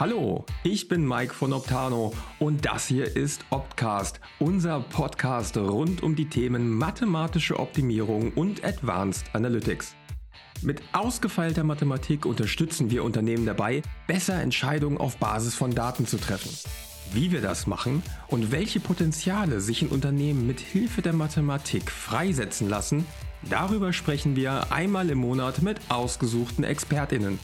Hallo, ich bin Mike von Optano und das hier ist Optcast, unser Podcast rund um die Themen mathematische Optimierung und Advanced Analytics. Mit ausgefeilter Mathematik unterstützen wir Unternehmen dabei, besser Entscheidungen auf Basis von Daten zu treffen. Wie wir das machen und welche Potenziale sich in Unternehmen mit Hilfe der Mathematik freisetzen lassen, darüber sprechen wir einmal im Monat mit ausgesuchten Expertinnen.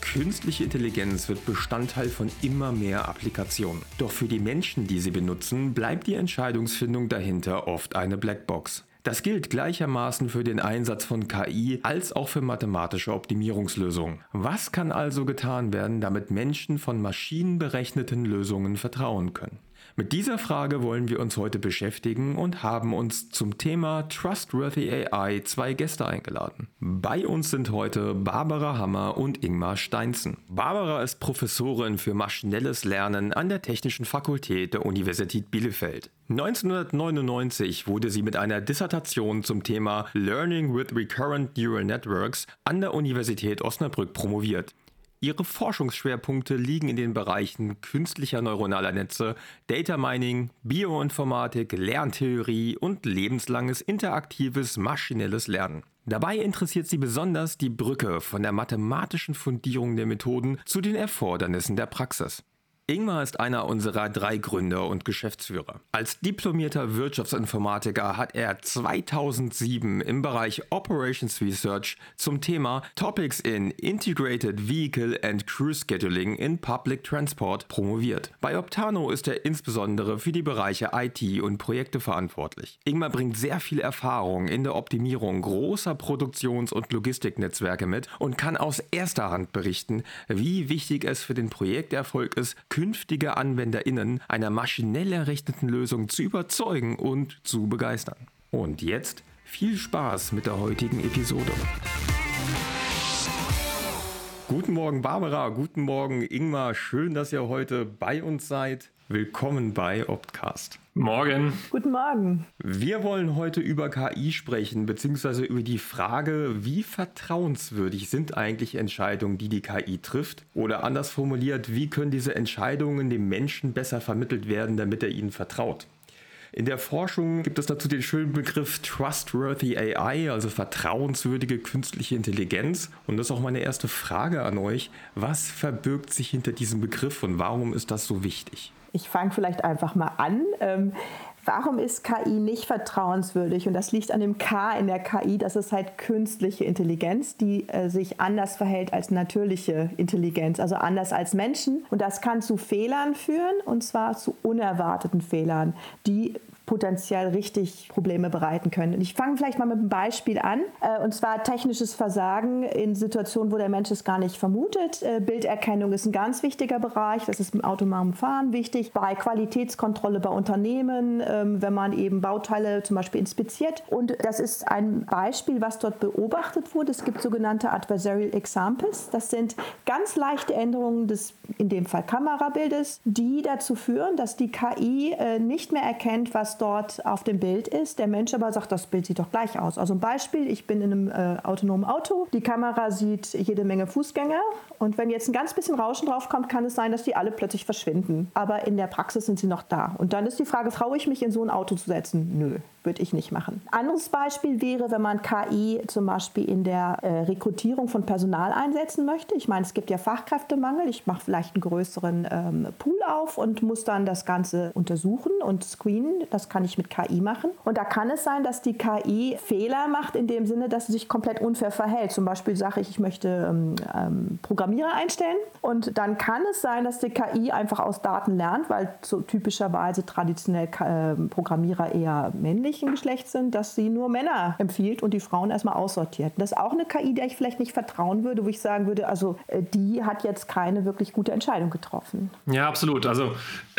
Künstliche Intelligenz wird Bestandteil von immer mehr Applikationen. Doch für die Menschen, die sie benutzen, bleibt die Entscheidungsfindung dahinter oft eine Blackbox. Das gilt gleichermaßen für den Einsatz von KI als auch für mathematische Optimierungslösungen. Was kann also getan werden, damit Menschen von maschinenberechneten Lösungen vertrauen können? Mit dieser Frage wollen wir uns heute beschäftigen und haben uns zum Thema Trustworthy AI zwei Gäste eingeladen. Bei uns sind heute Barbara Hammer und Ingmar Steinzen. Barbara ist Professorin für maschinelles Lernen an der Technischen Fakultät der Universität Bielefeld. 1999 wurde sie mit einer Dissertation zum Thema Learning with Recurrent Neural Networks an der Universität Osnabrück promoviert. Ihre Forschungsschwerpunkte liegen in den Bereichen künstlicher neuronaler Netze, Data Mining, Bioinformatik, Lerntheorie und lebenslanges interaktives maschinelles Lernen. Dabei interessiert sie besonders die Brücke von der mathematischen Fundierung der Methoden zu den Erfordernissen der Praxis. Ingmar ist einer unserer drei Gründer und Geschäftsführer. Als diplomierter Wirtschaftsinformatiker hat er 2007 im Bereich Operations Research zum Thema Topics in Integrated Vehicle and Crew Scheduling in Public Transport promoviert. Bei Optano ist er insbesondere für die Bereiche IT und Projekte verantwortlich. Ingmar bringt sehr viel Erfahrung in der Optimierung großer Produktions- und Logistiknetzwerke mit und kann aus erster Hand berichten, wie wichtig es für den Projekterfolg ist, künftige AnwenderInnen einer maschinell errechneten Lösung zu überzeugen und zu begeistern. Und jetzt viel Spaß mit der heutigen Episode. Guten Morgen Barbara, guten Morgen Ingmar, schön, dass ihr heute bei uns seid. Willkommen bei Optcast. Morgen. Guten Morgen. Wir wollen heute über KI sprechen, beziehungsweise über die Frage, wie vertrauenswürdig sind eigentlich Entscheidungen, die die KI trifft? Oder anders formuliert, wie können diese Entscheidungen dem Menschen besser vermittelt werden, damit er ihnen vertraut? In der Forschung gibt es dazu den schönen Begriff Trustworthy AI, also vertrauenswürdige künstliche Intelligenz. Und das ist auch meine erste Frage an euch. Was verbirgt sich hinter diesem Begriff und warum ist das so wichtig? Ich fange vielleicht einfach mal an. Ähm, warum ist KI nicht vertrauenswürdig? Und das liegt an dem K in der KI, das ist halt künstliche Intelligenz, die äh, sich anders verhält als natürliche Intelligenz, also anders als Menschen. Und das kann zu Fehlern führen, und zwar zu unerwarteten Fehlern, die potenziell richtig Probleme bereiten können. Und ich fange vielleicht mal mit einem Beispiel an, äh, und zwar technisches Versagen in Situationen, wo der Mensch es gar nicht vermutet. Äh, Bilderkennung ist ein ganz wichtiger Bereich, das ist im autonomen Fahren wichtig, bei Qualitätskontrolle bei Unternehmen, ähm, wenn man eben Bauteile zum Beispiel inspiziert. Und das ist ein Beispiel, was dort beobachtet wurde. Es gibt sogenannte Adversarial Examples. Das sind ganz leichte Änderungen des, in dem Fall Kamerabildes, die dazu führen, dass die KI äh, nicht mehr erkennt, was dort auf dem Bild ist. Der Mensch aber sagt, das Bild sieht doch gleich aus. Also ein Beispiel, ich bin in einem äh, autonomen Auto, die Kamera sieht jede Menge Fußgänger und wenn jetzt ein ganz bisschen Rauschen drauf kommt, kann es sein, dass die alle plötzlich verschwinden. Aber in der Praxis sind sie noch da. Und dann ist die Frage, traue ich mich in so ein Auto zu setzen? Nö würde ich nicht machen. Anderes Beispiel wäre, wenn man KI zum Beispiel in der äh, Rekrutierung von Personal einsetzen möchte. Ich meine, es gibt ja Fachkräftemangel. Ich mache vielleicht einen größeren ähm, Pool auf und muss dann das Ganze untersuchen und screenen. Das kann ich mit KI machen. Und da kann es sein, dass die KI Fehler macht in dem Sinne, dass sie sich komplett unfair verhält. Zum Beispiel sage ich, ich möchte ähm, ähm, Programmierer einstellen und dann kann es sein, dass die KI einfach aus Daten lernt, weil so typischerweise traditionell äh, Programmierer eher männlich männlichen Geschlechts sind, dass sie nur Männer empfiehlt und die Frauen erstmal aussortiert. Das ist auch eine KI, der ich vielleicht nicht vertrauen würde, wo ich sagen würde, also äh, die hat jetzt keine wirklich gute Entscheidung getroffen. Ja, absolut. Also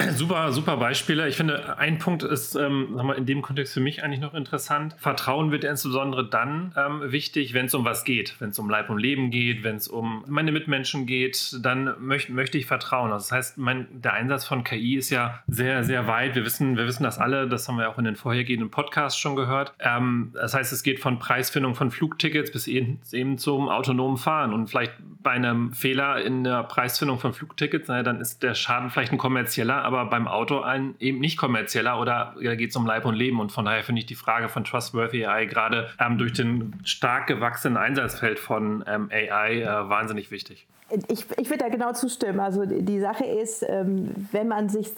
super, super Beispiele. Ich finde, ein Punkt ist ähm, wir, in dem Kontext für mich eigentlich noch interessant. Vertrauen wird insbesondere dann ähm, wichtig, wenn es um was geht. Wenn es um Leib und Leben geht, wenn es um meine Mitmenschen geht, dann möcht, möchte ich vertrauen. Also das heißt, mein, der Einsatz von KI ist ja sehr, sehr weit. Wir wissen, wir wissen das alle, das haben wir auch in den vorhergehenden Podcasts Podcast schon gehört. Ähm, das heißt, es geht von Preisfindung von Flugtickets bis eben, eben zum autonomen Fahren. Und vielleicht bei einem Fehler in der Preisfindung von Flugtickets, naja, dann ist der Schaden vielleicht ein kommerzieller, aber beim Auto ein eben nicht kommerzieller oder da geht es um Leib und Leben. Und von daher finde ich die Frage von Trustworthy AI gerade ähm, durch den stark gewachsenen Einsatzfeld von ähm, AI äh, wahnsinnig wichtig. Ich, ich würde da genau zustimmen. Also die Sache ist, ähm, wenn man sich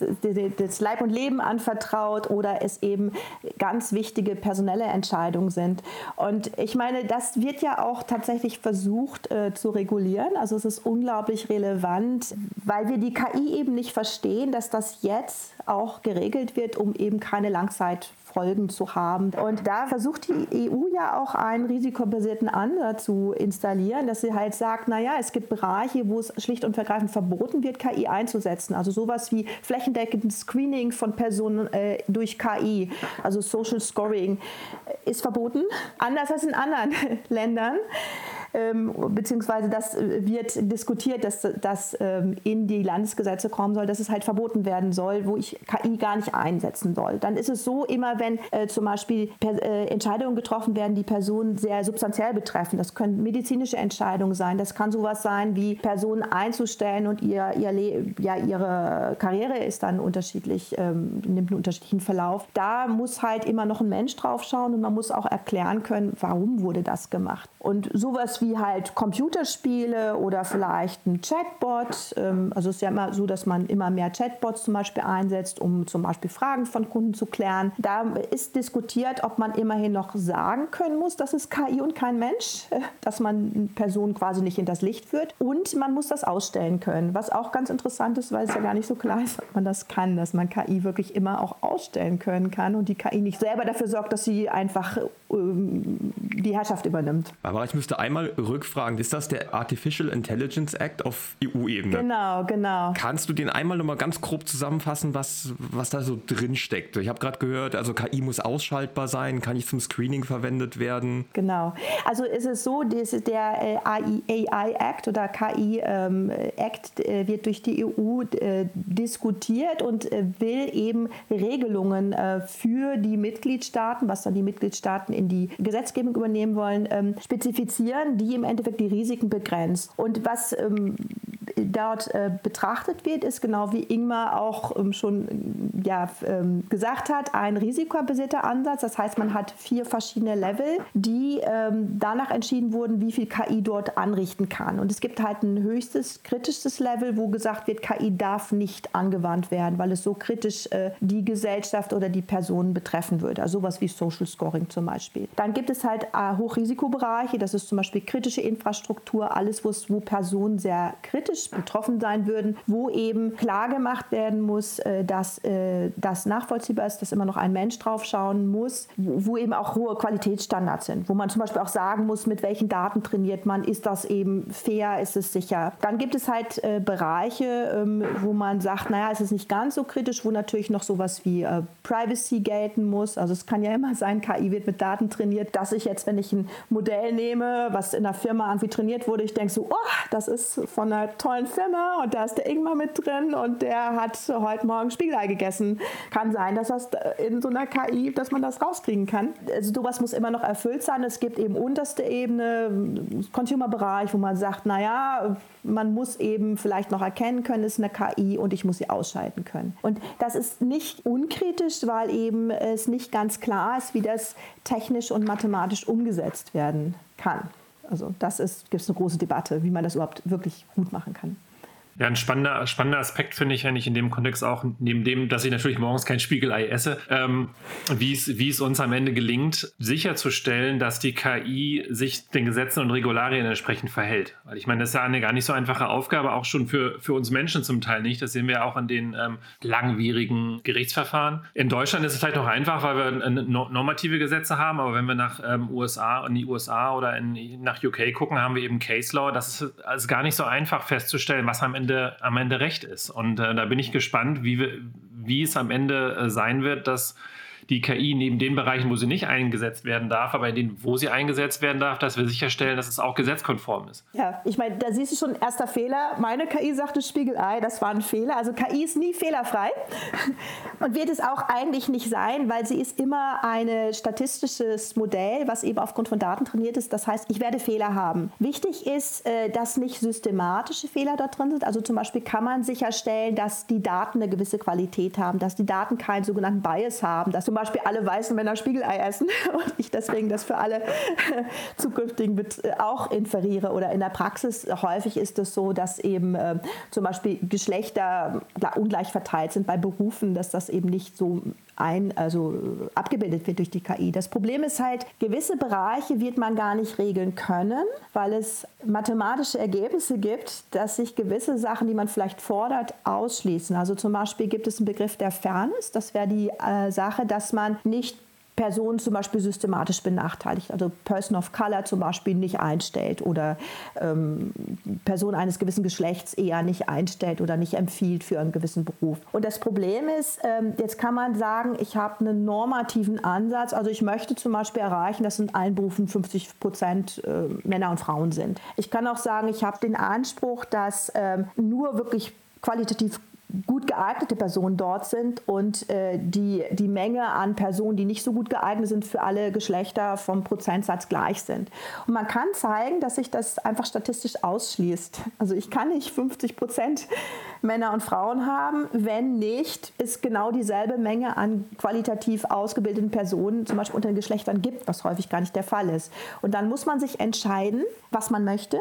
das Leib und Leben anvertraut oder es eben ganz wichtige personelle Entscheidungen sind. Und ich meine, das wird ja auch tatsächlich versucht äh, zu regulieren. Also es ist unglaublich relevant, weil wir die KI eben nicht verstehen, dass das jetzt auch geregelt wird, um eben keine Langzeit Folgen zu haben. Und da versucht die EU ja auch einen risikobasierten Ansatz zu installieren, dass sie halt sagt, naja, es gibt Bereiche, wo es schlicht und ergreifend verboten wird, KI einzusetzen. Also sowas wie flächendeckendes Screening von Personen äh, durch KI, also Social Scoring, ist verboten, anders als in anderen Ländern ähm, beziehungsweise das äh, wird diskutiert, dass das ähm, in die Landesgesetze kommen soll, dass es halt verboten werden soll, wo ich KI gar nicht einsetzen soll. Dann ist es so, immer wenn äh, zum Beispiel per, äh, Entscheidungen getroffen werden, die Personen sehr substanziell betreffen, das können medizinische Entscheidungen sein, das kann sowas sein wie Personen einzustellen und ihr, ihr ja, ihre Karriere ist dann unterschiedlich, ähm, nimmt einen unterschiedlichen Verlauf. Da muss halt immer noch ein Mensch drauf schauen und man muss auch erklären können, warum wurde das gemacht. Und sowas wie halt Computerspiele oder vielleicht ein Chatbot. Ähm, also es ist ja immer so, dass man immer mehr Chatbots zum Beispiel einsetzt, um zum Beispiel Fragen von Kunden zu klären. Da ist diskutiert, ob man immerhin noch sagen können muss, das ist KI und kein Mensch, dass man Personen quasi nicht in das Licht führt. Und man muss das ausstellen können, was auch ganz interessant ist, weil es ja gar nicht so klar ist, ob man das kann, dass man KI wirklich immer auch ausstellen können kann und die KI nicht selber dafür sorgt, dass sie einfach ähm, die Herrschaft übernimmt. Aber ich müsste einmal rückfragen, ist das der Artificial Intelligence Act auf EU-Ebene? Genau, genau. Kannst du den einmal nochmal ganz grob zusammenfassen, was, was da so drin steckt? Ich habe gerade gehört, also KI muss ausschaltbar sein, kann nicht zum Screening verwendet werden. Genau. Also ist es so, der äh, AI Act oder KI ähm, Act äh, wird durch die EU äh, diskutiert und will eben Regelungen für die Mitgliedstaaten, was dann die Mitgliedstaaten in die Gesetzgebung übernehmen wollen, ähm, spezifizieren, die im Endeffekt die Risiken begrenzt. Und was ähm, dort äh, betrachtet wird, ist genau wie Ingmar auch ähm, schon ja, ähm, gesagt hat, ein risikobasierter Ansatz. Das heißt, man hat vier verschiedene Level, die ähm, danach entschieden wurden, wie viel KI dort anrichten kann. Und es gibt halt ein höchstes, kritisches Level, wo gesagt wird, KI darf nicht angewandt werden, weil es so kritisch äh, die Gesellschaft oder die Personen betreffen würde. Also sowas wie Social Scoring zum Beispiel. Dann gibt es halt äh, Hochrisikobereiche, das ist zum Beispiel kritische Infrastruktur, alles, wo Personen sehr kritisch betroffen sein würden, wo eben klar gemacht werden muss, äh, dass äh, das nachvollziehbar ist, dass immer noch ein Mensch drauf schauen muss, wo eben auch hohe Qualitätsstandards sind, wo man zum Beispiel auch sagen muss, mit welchen Daten trainiert man, ist das eben fair, ist es sicher. Dann gibt es halt äh, Bereiche, ähm, wo man sagt, naja, es ist nicht ganz so kritisch, wo natürlich noch sowas wie Privacy gelten muss. Also es kann ja immer sein, KI wird mit Daten trainiert, dass ich jetzt, wenn ich ein Modell nehme, was in der Firma irgendwie trainiert wurde, ich denke so, oh, das ist von einer tollen Firma und da ist der Ingmar mit drin und der hat heute Morgen Spiegelei gegessen. Kann sein, dass das in so einer KI, dass man das rauskriegen kann. Also sowas muss immer noch erfüllt sein. Es gibt eben unterste Ebene, Consumer-Bereich, wo man sagt, naja, man muss eben vielleicht noch erkennen können, es ist eine KI und ich muss sie ausschalten können. Und das ist nicht unkritisch, weil eben es nicht ganz klar ist, wie das technisch und mathematisch umgesetzt werden kann. Also das ist, gibt es eine große Debatte, wie man das überhaupt wirklich gut machen kann. Ja, ein spannender, spannender Aspekt finde ich eigentlich in dem Kontext auch, neben dem, dass ich natürlich morgens kein Spiegelei esse, ähm, wie, es, uns am Ende gelingt, sicherzustellen, dass die KI sich den Gesetzen und Regularien entsprechend verhält. Weil ich meine, das ist ja eine gar nicht so einfache Aufgabe, auch schon für, für uns Menschen zum Teil nicht. Das sehen wir auch an den ähm, langwierigen Gerichtsverfahren. In Deutschland ist es vielleicht noch einfach, weil wir normative Gesetze haben, aber wenn wir nach ähm, USA, in die USA oder in, nach UK gucken, haben wir eben Case Law. Das ist also gar nicht so einfach festzustellen, was am Ende Ende, am Ende recht ist. Und äh, da bin ich gespannt, wie, wie es am Ende äh, sein wird, dass die KI neben den Bereichen, wo sie nicht eingesetzt werden darf, aber in denen, wo sie eingesetzt werden darf, dass wir sicherstellen, dass es auch gesetzkonform ist. Ja, ich meine, da siehst du schon, erster Fehler. Meine KI sagte Spiegelei, das war ein Fehler. Also KI ist nie fehlerfrei und wird es auch eigentlich nicht sein, weil sie ist immer ein statistisches Modell, was eben aufgrund von Daten trainiert ist. Das heißt, ich werde Fehler haben. Wichtig ist, äh, dass nicht systematische Fehler da drin sind. Also zum Beispiel kann man sicherstellen, dass die Daten eine gewisse Qualität haben, dass die Daten keinen sogenannten Bias haben, dass zum Beispiel alle weißen Männer Spiegelei essen und ich deswegen das für alle zukünftigen äh, auch inferiere. Oder in der Praxis häufig ist es so, dass eben äh, zum Beispiel Geschlechter ungleich verteilt sind bei Berufen, dass das eben nicht so ein, also abgebildet wird durch die KI. Das Problem ist halt, gewisse Bereiche wird man gar nicht regeln können, weil es mathematische Ergebnisse gibt, dass sich gewisse Sachen, die man vielleicht fordert, ausschließen. Also zum Beispiel gibt es einen Begriff der Fairness. Das wäre die äh, Sache, dass man nicht Personen zum Beispiel systematisch benachteiligt, also Person of Color zum Beispiel nicht einstellt oder ähm, Personen eines gewissen Geschlechts eher nicht einstellt oder nicht empfiehlt für einen gewissen Beruf. Und das Problem ist, ähm, jetzt kann man sagen, ich habe einen normativen Ansatz, also ich möchte zum Beispiel erreichen, dass in allen Berufen 50 Prozent äh, Männer und Frauen sind. Ich kann auch sagen, ich habe den Anspruch, dass ähm, nur wirklich qualitativ gut geeignete Personen dort sind und äh, die, die Menge an Personen, die nicht so gut geeignet sind, für alle Geschlechter vom Prozentsatz gleich sind. Und man kann zeigen, dass sich das einfach statistisch ausschließt. Also ich kann nicht 50 Prozent Männer und Frauen haben, wenn nicht es genau dieselbe Menge an qualitativ ausgebildeten Personen zum Beispiel unter den Geschlechtern gibt, was häufig gar nicht der Fall ist. Und dann muss man sich entscheiden, was man möchte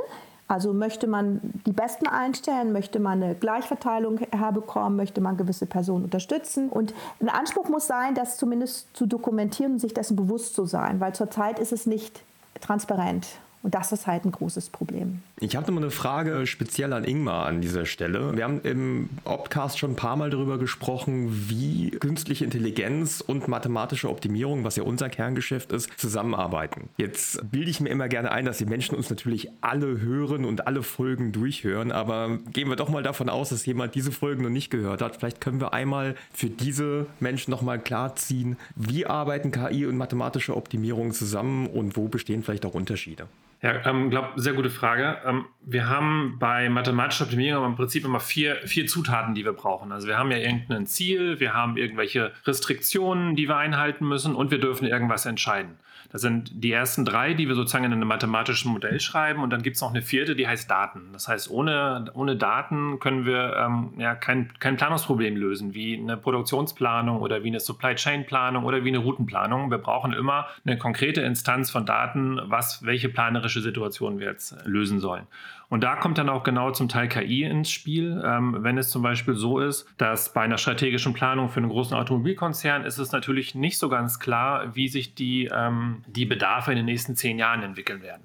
also möchte man die Besten einstellen, möchte man eine Gleichverteilung herbekommen, möchte man gewisse Personen unterstützen. Und ein Anspruch muss sein, das zumindest zu dokumentieren und sich dessen bewusst zu sein, weil zurzeit ist es nicht transparent. Und das ist halt ein großes Problem. Ich habe nochmal eine Frage speziell an Ingmar an dieser Stelle. Wir haben im Opcast schon ein paar Mal darüber gesprochen, wie künstliche Intelligenz und mathematische Optimierung, was ja unser Kerngeschäft ist, zusammenarbeiten. Jetzt bilde ich mir immer gerne ein, dass die Menschen uns natürlich alle hören und alle Folgen durchhören, aber gehen wir doch mal davon aus, dass jemand diese Folgen noch nicht gehört hat. Vielleicht können wir einmal für diese Menschen nochmal klarziehen, wie arbeiten KI und mathematische Optimierung zusammen und wo bestehen vielleicht auch Unterschiede. Ja, ähm, glaube, sehr gute Frage. Ähm, wir haben bei mathematischer Optimierung im Prinzip immer vier, vier Zutaten, die wir brauchen. Also wir haben ja irgendein Ziel, wir haben irgendwelche Restriktionen, die wir einhalten müssen und wir dürfen irgendwas entscheiden. Das sind die ersten drei, die wir sozusagen in einem mathematischen Modell schreiben. Und dann gibt es noch eine vierte, die heißt Daten. Das heißt, ohne, ohne Daten können wir ähm, ja kein, kein Planungsproblem lösen, wie eine Produktionsplanung oder wie eine Supply Chain Planung oder wie eine Routenplanung. Wir brauchen immer eine konkrete Instanz von Daten, was, welche planerische Situation wir jetzt lösen sollen. Und da kommt dann auch genau zum Teil KI ins Spiel. Ähm, wenn es zum Beispiel so ist, dass bei einer strategischen Planung für einen großen Automobilkonzern ist es natürlich nicht so ganz klar, wie sich die, ähm, die Bedarfe in den nächsten zehn Jahren entwickeln werden.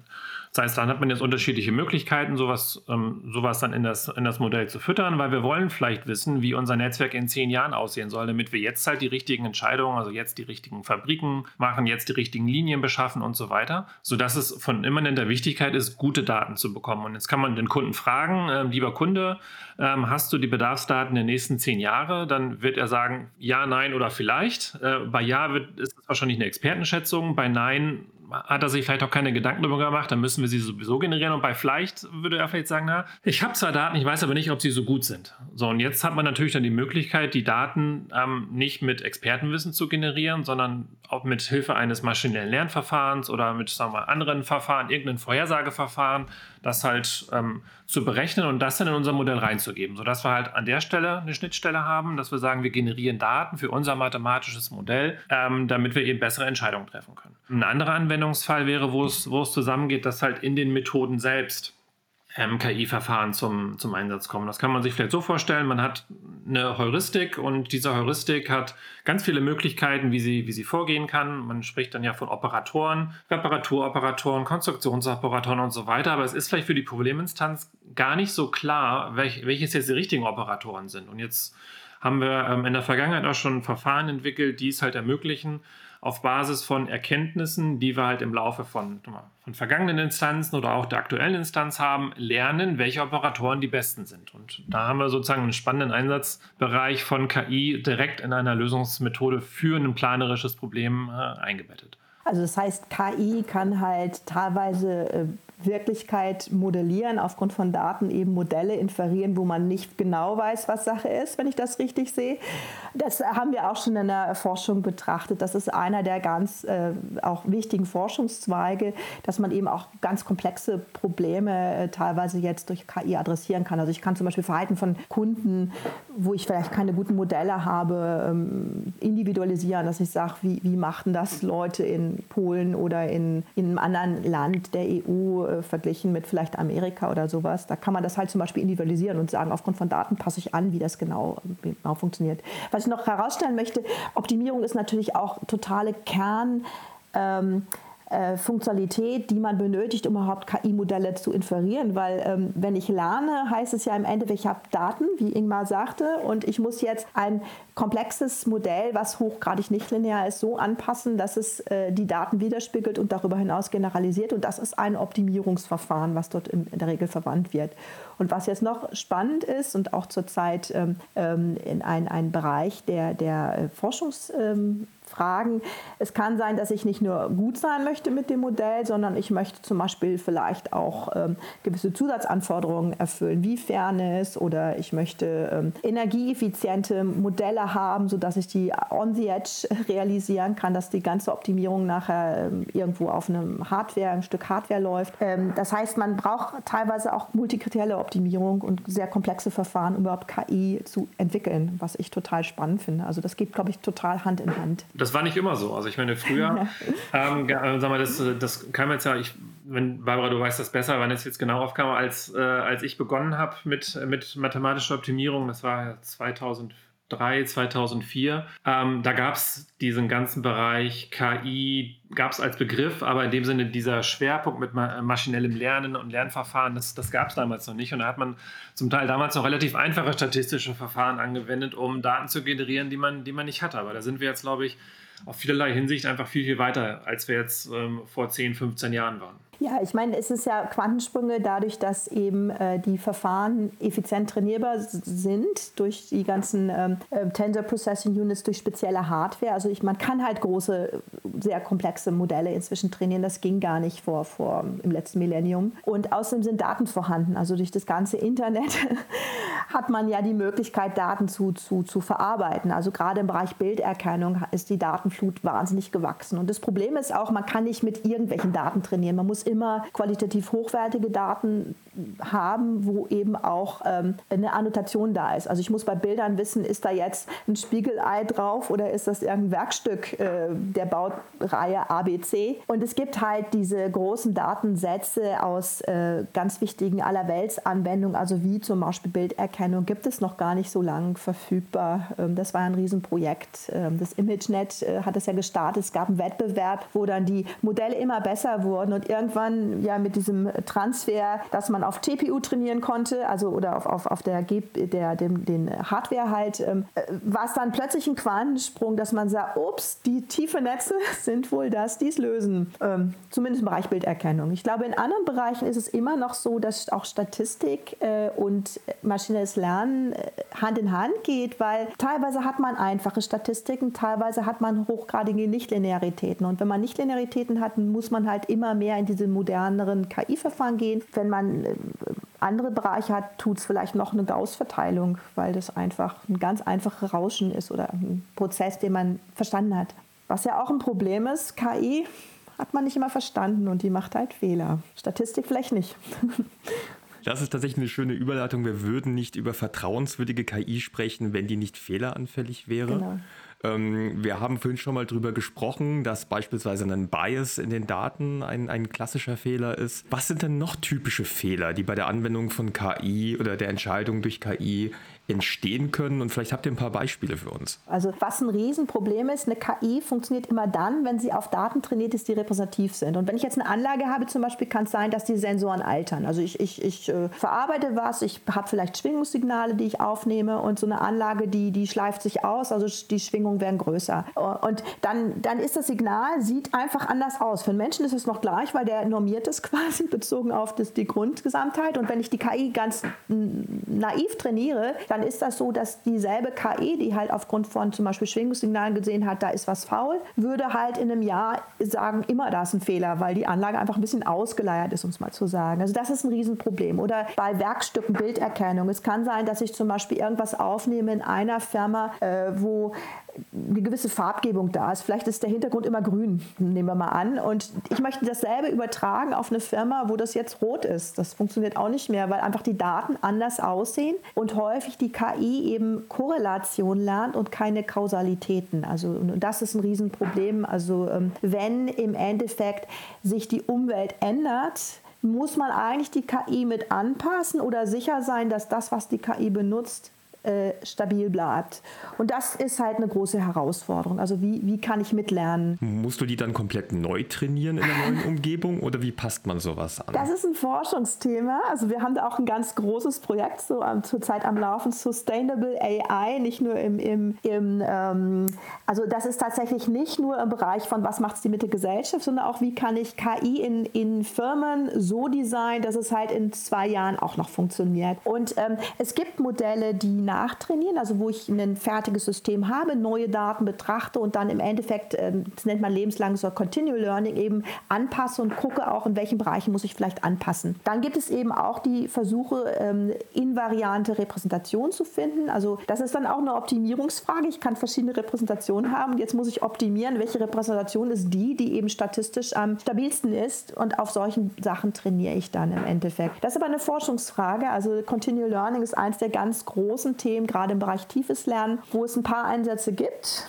Das heißt, dann hat man jetzt unterschiedliche Möglichkeiten, sowas, ähm, sowas dann in das, in das Modell zu füttern, weil wir wollen vielleicht wissen, wie unser Netzwerk in zehn Jahren aussehen soll, damit wir jetzt halt die richtigen Entscheidungen, also jetzt die richtigen Fabriken machen, jetzt die richtigen Linien beschaffen und so weiter, sodass es von immanenter Wichtigkeit ist, gute Daten zu bekommen. Und jetzt kann man den Kunden fragen, äh, lieber Kunde, ähm, hast du die Bedarfsdaten der nächsten zehn Jahre? Dann wird er sagen, ja, nein oder vielleicht. Äh, bei Ja wird, ist es wahrscheinlich eine Expertenschätzung, bei Nein hat er sich vielleicht auch keine Gedanken darüber gemacht, dann müssen wir sie sowieso generieren. Und bei vielleicht würde er vielleicht sagen, na, ich habe zwar Daten, ich weiß aber nicht, ob sie so gut sind. So, und jetzt hat man natürlich dann die Möglichkeit, die Daten ähm, nicht mit Expertenwissen zu generieren, sondern auch mit Hilfe eines maschinellen Lernverfahrens oder mit sagen wir, anderen Verfahren, irgendeinem Vorhersageverfahren, das halt ähm, zu berechnen und das dann in unser Modell reinzugeben, sodass wir halt an der Stelle eine Schnittstelle haben, dass wir sagen, wir generieren Daten für unser mathematisches Modell, ähm, damit wir eben bessere Entscheidungen treffen können. Ein anderer Anwendungsfall wäre, wo es, wo es zusammengeht, dass halt in den Methoden selbst ähm, KI-Verfahren zum, zum Einsatz kommen. Das kann man sich vielleicht so vorstellen, man hat eine Heuristik und diese Heuristik hat ganz viele Möglichkeiten, wie sie, wie sie vorgehen kann. Man spricht dann ja von Operatoren, Reparaturoperatoren, Konstruktionsoperatoren und so weiter, aber es ist vielleicht für die Probleminstanz gar nicht so klar, welch, welches jetzt die richtigen Operatoren sind. Und jetzt haben wir ähm, in der Vergangenheit auch schon Verfahren entwickelt, die es halt ermöglichen, auf Basis von Erkenntnissen, die wir halt im Laufe von, von vergangenen Instanzen oder auch der aktuellen Instanz haben, lernen, welche Operatoren die besten sind. Und da haben wir sozusagen einen spannenden Einsatzbereich von KI direkt in einer Lösungsmethode für ein planerisches Problem äh, eingebettet. Also das heißt, KI kann halt teilweise äh, Wirklichkeit modellieren, aufgrund von Daten eben Modelle inferieren, wo man nicht genau weiß, was Sache ist, wenn ich das richtig sehe. Das haben wir auch schon in der Forschung betrachtet. Das ist einer der ganz äh, auch wichtigen Forschungszweige, dass man eben auch ganz komplexe Probleme äh, teilweise jetzt durch KI adressieren kann. Also ich kann zum Beispiel Verhalten von Kunden, wo ich vielleicht keine guten Modelle habe, ähm, individualisieren, dass ich sage, wie, wie machten das Leute in Polen oder in, in einem anderen Land der EU äh, verglichen mit vielleicht Amerika oder sowas. Da kann man das halt zum Beispiel individualisieren und sagen, aufgrund von Daten passe ich an, wie das genau, genau funktioniert. Was ich noch herausstellen möchte, Optimierung ist natürlich auch totale Kern. Ähm, äh, Funktionalität, die man benötigt, um überhaupt KI-Modelle zu inferieren. Weil ähm, wenn ich lerne, heißt es ja im Endeffekt, ich habe Daten, wie Ingmar sagte, und ich muss jetzt ein komplexes Modell, was hochgradig nicht linear ist, so anpassen, dass es äh, die Daten widerspiegelt und darüber hinaus generalisiert. Und das ist ein Optimierungsverfahren, was dort in, in der Regel verwandt wird. Und was jetzt noch spannend ist und auch zurzeit ähm, ähm in ein, ein Bereich der, der äh, Forschungs- ähm, fragen. Es kann sein, dass ich nicht nur gut sein möchte mit dem Modell, sondern ich möchte zum Beispiel vielleicht auch ähm, gewisse Zusatzanforderungen erfüllen, wie Fairness oder ich möchte ähm, energieeffiziente Modelle haben, sodass ich die on the edge realisieren kann, dass die ganze Optimierung nachher ähm, irgendwo auf einem Hardware, ein Stück Hardware läuft. Ähm, das heißt, man braucht teilweise auch multikriterielle Optimierung und sehr komplexe Verfahren, um überhaupt KI zu entwickeln, was ich total spannend finde. Also das geht, glaube ich, total Hand in Hand das war nicht immer so. Also ich meine, früher, ähm, äh, sag mal, das, das kam jetzt ja, ich, wenn Barbara, du weißt das besser, wann es jetzt genau aufkam, als, äh, als ich begonnen habe mit, mit mathematischer Optimierung, das war 2004. 2003, 2004. Ähm, da gab es diesen ganzen Bereich KI, gab es als Begriff, aber in dem Sinne dieser Schwerpunkt mit ma maschinellem Lernen und Lernverfahren, das, das gab es damals noch nicht. Und da hat man zum Teil damals noch relativ einfache statistische Verfahren angewendet, um Daten zu generieren, die man, die man nicht hatte. Aber da sind wir jetzt, glaube ich, auf vielerlei Hinsicht einfach viel, viel weiter, als wir jetzt ähm, vor 10, 15 Jahren waren. Ja, ich meine, es ist ja Quantensprünge dadurch, dass eben äh, die Verfahren effizient trainierbar sind durch die ganzen ähm, äh, Tensor Processing Units, durch spezielle Hardware. Also ich, man kann halt große, sehr komplexe Modelle inzwischen trainieren. Das ging gar nicht vor, vor im letzten Millennium. Und außerdem sind Daten vorhanden. Also durch das ganze Internet hat man ja die Möglichkeit, Daten zu, zu, zu verarbeiten. Also gerade im Bereich Bilderkennung ist die Datenflut wahnsinnig gewachsen. Und das Problem ist auch, man kann nicht mit irgendwelchen Daten trainieren. Man muss immer qualitativ hochwertige Daten haben, wo eben auch ähm, eine Annotation da ist. Also ich muss bei Bildern wissen, ist da jetzt ein Spiegelei drauf oder ist das irgendein Werkstück äh, der Baureihe ABC? Und es gibt halt diese großen Datensätze aus äh, ganz wichtigen Allerweltsanwendungen, also wie zum Beispiel Bilderkennung, gibt es noch gar nicht so lange verfügbar. Ähm, das war ein Riesenprojekt. Ähm, das ImageNet äh, hat es ja gestartet. Es gab einen Wettbewerb, wo dann die Modelle immer besser wurden und irgendwann ja mit diesem Transfer, dass man auf TPU trainieren konnte, also oder auf, auf, auf der, der, dem, den Hardware halt, ähm, äh, war es dann plötzlich ein Quantensprung, dass man sagt, ups, die tiefe Netze sind wohl das, die es lösen. Ähm, zumindest im Bereich Bilderkennung. Ich glaube, in anderen Bereichen ist es immer noch so, dass auch Statistik äh, und maschinelles Lernen äh, Hand in Hand geht, weil teilweise hat man einfache Statistiken, teilweise hat man hochgradige Nichtlinearitäten. Und wenn man Nichtlinearitäten hat, muss man halt immer mehr in diese moderneren KI-Verfahren gehen. Wenn man äh, andere Bereiche hat, tut es vielleicht noch eine Gauss-Verteilung, weil das einfach ein ganz einfaches Rauschen ist oder ein Prozess, den man verstanden hat. Was ja auch ein Problem ist, KI hat man nicht immer verstanden und die macht halt Fehler. Statistik vielleicht nicht. Das ist tatsächlich eine schöne Überleitung. Wir würden nicht über vertrauenswürdige KI sprechen, wenn die nicht fehleranfällig wäre. Genau. Ähm, wir haben vorhin schon mal darüber gesprochen, dass beispielsweise ein Bias in den Daten ein, ein klassischer Fehler ist. Was sind denn noch typische Fehler, die bei der Anwendung von KI oder der Entscheidung durch KI entstehen können? Und vielleicht habt ihr ein paar Beispiele für uns. Also was ein Riesenproblem ist, eine KI funktioniert immer dann, wenn sie auf Daten trainiert ist, die repräsentativ sind. Und wenn ich jetzt eine Anlage habe zum Beispiel, kann es sein, dass die Sensoren altern. Also ich, ich, ich äh, verarbeite was, ich habe vielleicht Schwingungssignale, die ich aufnehme und so eine Anlage, die, die schleift sich aus, also die Schwingung Strömungen werden größer. Und dann, dann ist das Signal, sieht einfach anders aus. Für einen Menschen ist es noch gleich, weil der normiert ist quasi bezogen auf das, die Grundgesamtheit. Und wenn ich die KI ganz naiv trainiere, dann ist das so, dass dieselbe KI, die halt aufgrund von zum Beispiel Schwingungssignalen gesehen hat, da ist was faul, würde halt in einem Jahr sagen, immer da ist ein Fehler, weil die Anlage einfach ein bisschen ausgeleiert ist, um es mal zu sagen. Also das ist ein Riesenproblem. Oder bei Werkstücken Bilderkennung. Es kann sein, dass ich zum Beispiel irgendwas aufnehme in einer Firma, äh, wo eine gewisse Farbgebung da ist. Vielleicht ist der Hintergrund immer grün, nehmen wir mal an. Und ich möchte dasselbe übertragen auf eine Firma, wo das jetzt rot ist. Das funktioniert auch nicht mehr, weil einfach die Daten anders aussehen und häufig die KI eben Korrelation lernt und keine Kausalitäten. Also das ist ein Riesenproblem. Also ähm, wenn im Endeffekt sich die Umwelt ändert, muss man eigentlich die KI mit anpassen oder sicher sein, dass das, was die KI benutzt, äh, stabil bleibt. Und das ist halt eine große Herausforderung. Also wie, wie kann ich mitlernen? Musst du die dann komplett neu trainieren in der neuen Umgebung oder wie passt man sowas an? Das ist ein Forschungsthema. Also wir haben da auch ein ganz großes Projekt so um, zurzeit am Laufen, Sustainable AI, nicht nur im, im, im ähm, also das ist tatsächlich nicht nur im Bereich von was macht es die mit der Gesellschaft, sondern auch wie kann ich KI in, in Firmen so designen, dass es halt in zwei Jahren auch noch funktioniert. Und ähm, es gibt Modelle, die nachtrainieren, also wo ich ein fertiges System habe, neue Daten betrachte und dann im Endeffekt, ähm, das nennt man lebenslanges oder Continual Learning, eben anpasse und gucke auch, in welchen Bereichen muss ich vielleicht anpassen. Dann gibt es eben auch die Versuche, ähm, invariante Repräsentation zu finden. Also das ist dann auch eine Optimierungsfrage. Ich kann verschiedene Repräsentationen haben jetzt muss ich optimieren, welche Repräsentation ist die, die eben statistisch am stabilsten ist und auf solchen Sachen trainiere ich dann im Endeffekt. Das ist aber eine Forschungsfrage. Also Continual Learning ist eins der ganz großen Themen, gerade im Bereich tiefes Lernen, wo es ein paar Einsätze gibt.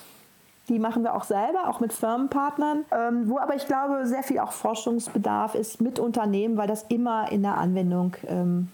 Die machen wir auch selber, auch mit Firmenpartnern, ähm, wo aber ich glaube, sehr viel auch Forschungsbedarf ist mit Unternehmen, weil das immer in der Anwendung ähm,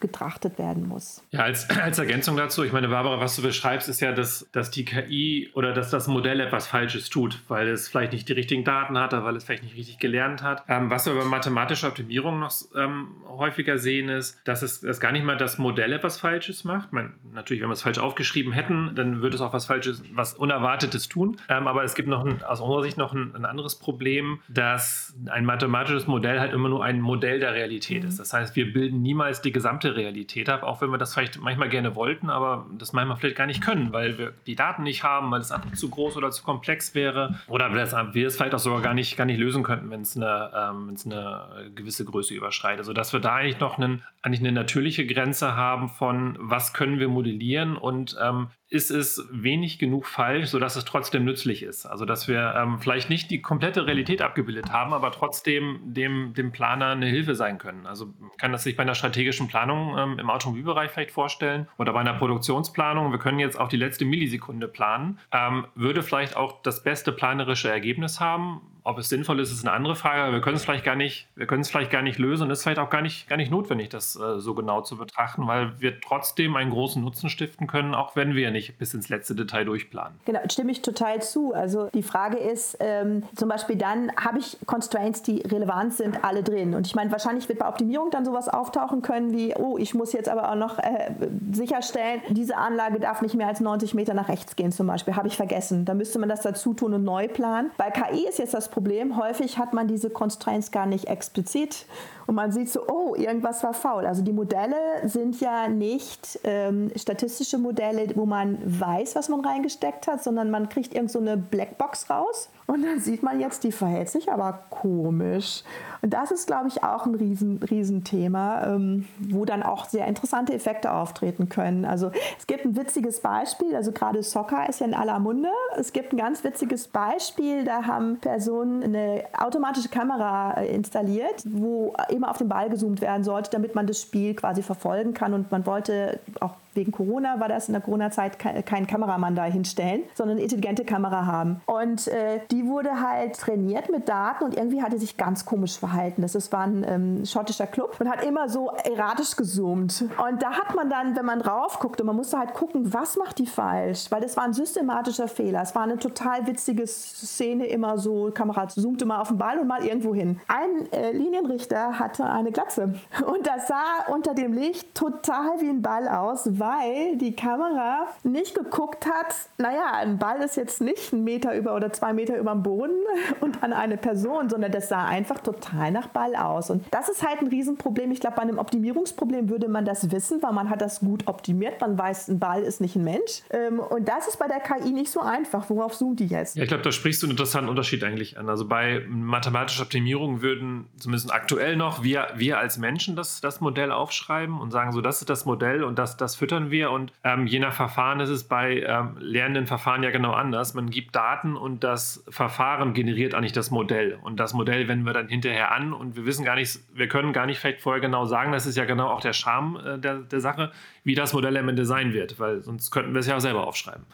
getrachtet werden muss. Ja, als, als Ergänzung dazu, ich meine, Barbara, was du beschreibst, ist ja, dass, dass die KI oder dass das Modell etwas Falsches tut, weil es vielleicht nicht die richtigen Daten hat, weil es vielleicht nicht richtig gelernt hat. Ähm, was wir bei mathematischer Optimierung noch ähm, häufiger sehen, ist, dass es dass gar nicht mal das Modell etwas Falsches macht. meine, natürlich, wenn wir es falsch aufgeschrieben hätten, dann würde es auch was Falsches, was Unerwartetes tun. Ähm, aber es gibt noch ein, aus unserer Sicht noch ein, ein, anderes Problem, dass ein mathematisches Modell halt immer nur ein Modell der Realität mhm. ist. Das heißt, wir bilden niemals die gesamte Realität habe, auch wenn wir das vielleicht manchmal gerne wollten, aber das manchmal vielleicht gar nicht können, weil wir die Daten nicht haben, weil es zu groß oder zu komplex wäre oder wir es vielleicht auch sogar gar nicht, gar nicht lösen könnten, wenn es eine, ähm, eine gewisse Größe überschreitet. Sodass wir da eigentlich noch einen, eigentlich eine natürliche Grenze haben von, was können wir modellieren und ähm, ist es wenig genug falsch, sodass es trotzdem nützlich ist. Also dass wir ähm, vielleicht nicht die komplette Realität abgebildet haben, aber trotzdem dem, dem Planer eine Hilfe sein können. Also kann das sich bei einer strategischen Planung ähm, im Automobilbereich vielleicht vorstellen oder bei einer Produktionsplanung. Wir können jetzt auf die letzte Millisekunde planen, ähm, würde vielleicht auch das beste planerische Ergebnis haben, ob es sinnvoll ist, ist eine andere Frage. Wir können es vielleicht gar nicht, wir können es vielleicht gar nicht lösen und es ist vielleicht auch gar nicht, gar nicht notwendig, das äh, so genau zu betrachten, weil wir trotzdem einen großen Nutzen stiften können, auch wenn wir nicht bis ins letzte Detail durchplanen. Genau, stimme ich total zu. Also die Frage ist ähm, zum Beispiel dann, habe ich Constraints, die relevant sind, alle drin? Und ich meine, wahrscheinlich wird bei Optimierung dann sowas auftauchen können wie, oh, ich muss jetzt aber auch noch äh, sicherstellen, diese Anlage darf nicht mehr als 90 Meter nach rechts gehen zum Beispiel. Habe ich vergessen. Da müsste man das dazu tun und neu planen. Bei KI ist jetzt das Problem. Häufig hat man diese Constraints gar nicht explizit und man sieht so, oh, irgendwas war faul. Also die Modelle sind ja nicht ähm, statistische Modelle, wo man weiß, was man reingesteckt hat, sondern man kriegt irgend so eine Blackbox raus und dann sieht man jetzt, die verhält sich aber komisch. Und das ist, glaube ich, auch ein riesen, Riesenthema, ähm, wo dann auch sehr interessante Effekte auftreten können. Also es gibt ein witziges Beispiel, also gerade Soccer ist ja in aller Munde. Es gibt ein ganz witziges Beispiel, da haben Personen eine automatische Kamera äh, installiert, wo immer auf den Ball gezoomt werden sollte, damit man das Spiel quasi verfolgen kann. Und man wollte auch wegen Corona war das in der Corona-Zeit kein Kameramann da hinstellen, sondern eine intelligente Kamera haben. Und äh, die wurde halt trainiert mit Daten und irgendwie hatte sich ganz komisch verhalten. Das war ein ähm, schottischer Club und hat immer so erratisch gezoomt. Und da hat man dann, wenn man drauf guckt, und man musste halt gucken, was macht die falsch, weil das war ein systematischer Fehler. Es war eine total witzige Szene, immer so, Kamera zoomte mal auf den Ball und mal irgendwo hin. Ein äh, Linienrichter hat hatte eine Glatze. Und das sah unter dem Licht total wie ein Ball aus, weil die Kamera nicht geguckt hat, naja, ein Ball ist jetzt nicht ein Meter über oder zwei Meter über dem Boden und an eine Person, sondern das sah einfach total nach Ball aus. Und das ist halt ein Riesenproblem. Ich glaube, bei einem Optimierungsproblem würde man das wissen, weil man hat das gut optimiert. Man weiß, ein Ball ist nicht ein Mensch. Ähm, und das ist bei der KI nicht so einfach. Worauf zoomt die jetzt? Ja, ich glaube, da sprichst du einen interessanten Unterschied eigentlich an. Also bei mathematischer Optimierung würden zumindest aktuell noch wir, wir als Menschen das, das Modell aufschreiben und sagen, so, das ist das Modell und das, das füttern wir. Und ähm, je nach Verfahren ist es bei ähm, lernenden Verfahren ja genau anders. Man gibt Daten und das Verfahren generiert eigentlich das Modell. Und das Modell wenden wir dann hinterher an und wir wissen gar nicht, wir können gar nicht vielleicht vorher genau sagen, das ist ja genau auch der Charme äh, der, der Sache, wie das Modell am Ende sein wird, weil sonst könnten wir es ja auch selber aufschreiben.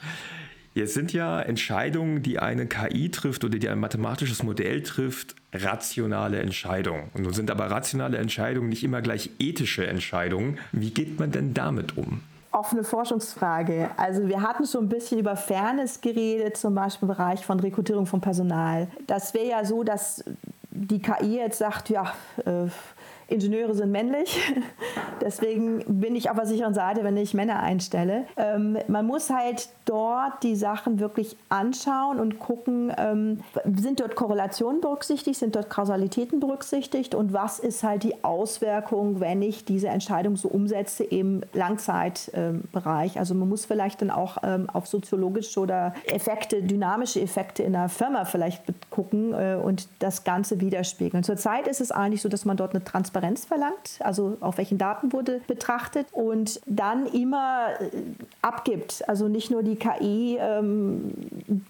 Jetzt sind ja Entscheidungen, die eine KI trifft oder die ein mathematisches Modell trifft, rationale Entscheidungen. Und nun sind aber rationale Entscheidungen nicht immer gleich ethische Entscheidungen. Wie geht man denn damit um? Offene Forschungsfrage. Also wir hatten schon ein bisschen über Fairness geredet, zum Beispiel im Bereich von Rekrutierung von Personal. Das wäre ja so, dass die KI jetzt sagt, ja, äh, Ingenieure sind männlich. Deswegen bin ich auf der sicheren Seite, wenn ich Männer einstelle. Ähm, man muss halt dort die Sachen wirklich anschauen und gucken, ähm, sind dort Korrelationen berücksichtigt, sind dort Kausalitäten berücksichtigt und was ist halt die Auswirkung, wenn ich diese Entscheidung so umsetze im Langzeitbereich. also man muss vielleicht dann auch ähm, auf soziologische oder Effekte, dynamische Effekte in der Firma vielleicht gucken äh, und das Ganze widerspiegeln. Zurzeit ist es eigentlich so, dass man dort eine Transparenz verlangt, also auf welchen Daten wurde betrachtet und dann immer äh, abgibt, also nicht nur die KI ähm,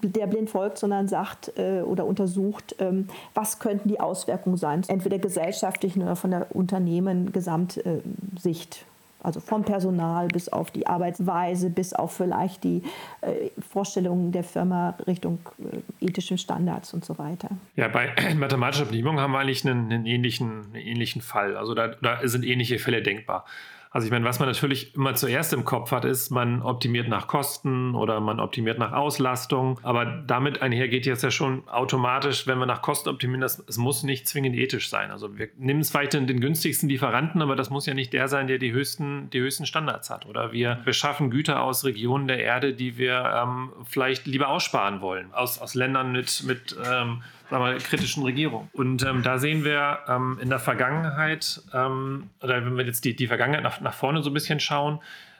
der blind folgt, sondern sagt äh, oder untersucht, ähm, was könnten die Auswirkungen sein, entweder gesellschaftlichen oder von der Unternehmen-Gesamtsicht. Also vom Personal bis auf die Arbeitsweise, bis auf vielleicht die äh, Vorstellungen der Firma Richtung äh, ethischen Standards und so weiter. Ja, bei mathematischer Bestimmung haben wir eigentlich einen, einen, ähnlichen, einen ähnlichen Fall. Also da, da sind ähnliche Fälle denkbar. Also ich meine, was man natürlich immer zuerst im Kopf hat, ist, man optimiert nach Kosten oder man optimiert nach Auslastung. Aber damit einher geht jetzt ja schon automatisch, wenn wir nach Kosten optimieren, das, es muss nicht zwingend ethisch sein. Also wir nehmen es weiterhin den günstigsten Lieferanten, aber das muss ja nicht der sein, der die höchsten, die höchsten Standards hat. Oder wir beschaffen Güter aus Regionen der Erde, die wir ähm, vielleicht lieber aussparen wollen. Aus, aus Ländern mit, mit ähm, wir, kritischen Regierung. Und ähm, da sehen wir ähm, in der Vergangenheit, ähm, oder wenn wir jetzt die, die Vergangenheit nach, nach vorne so ein bisschen schauen,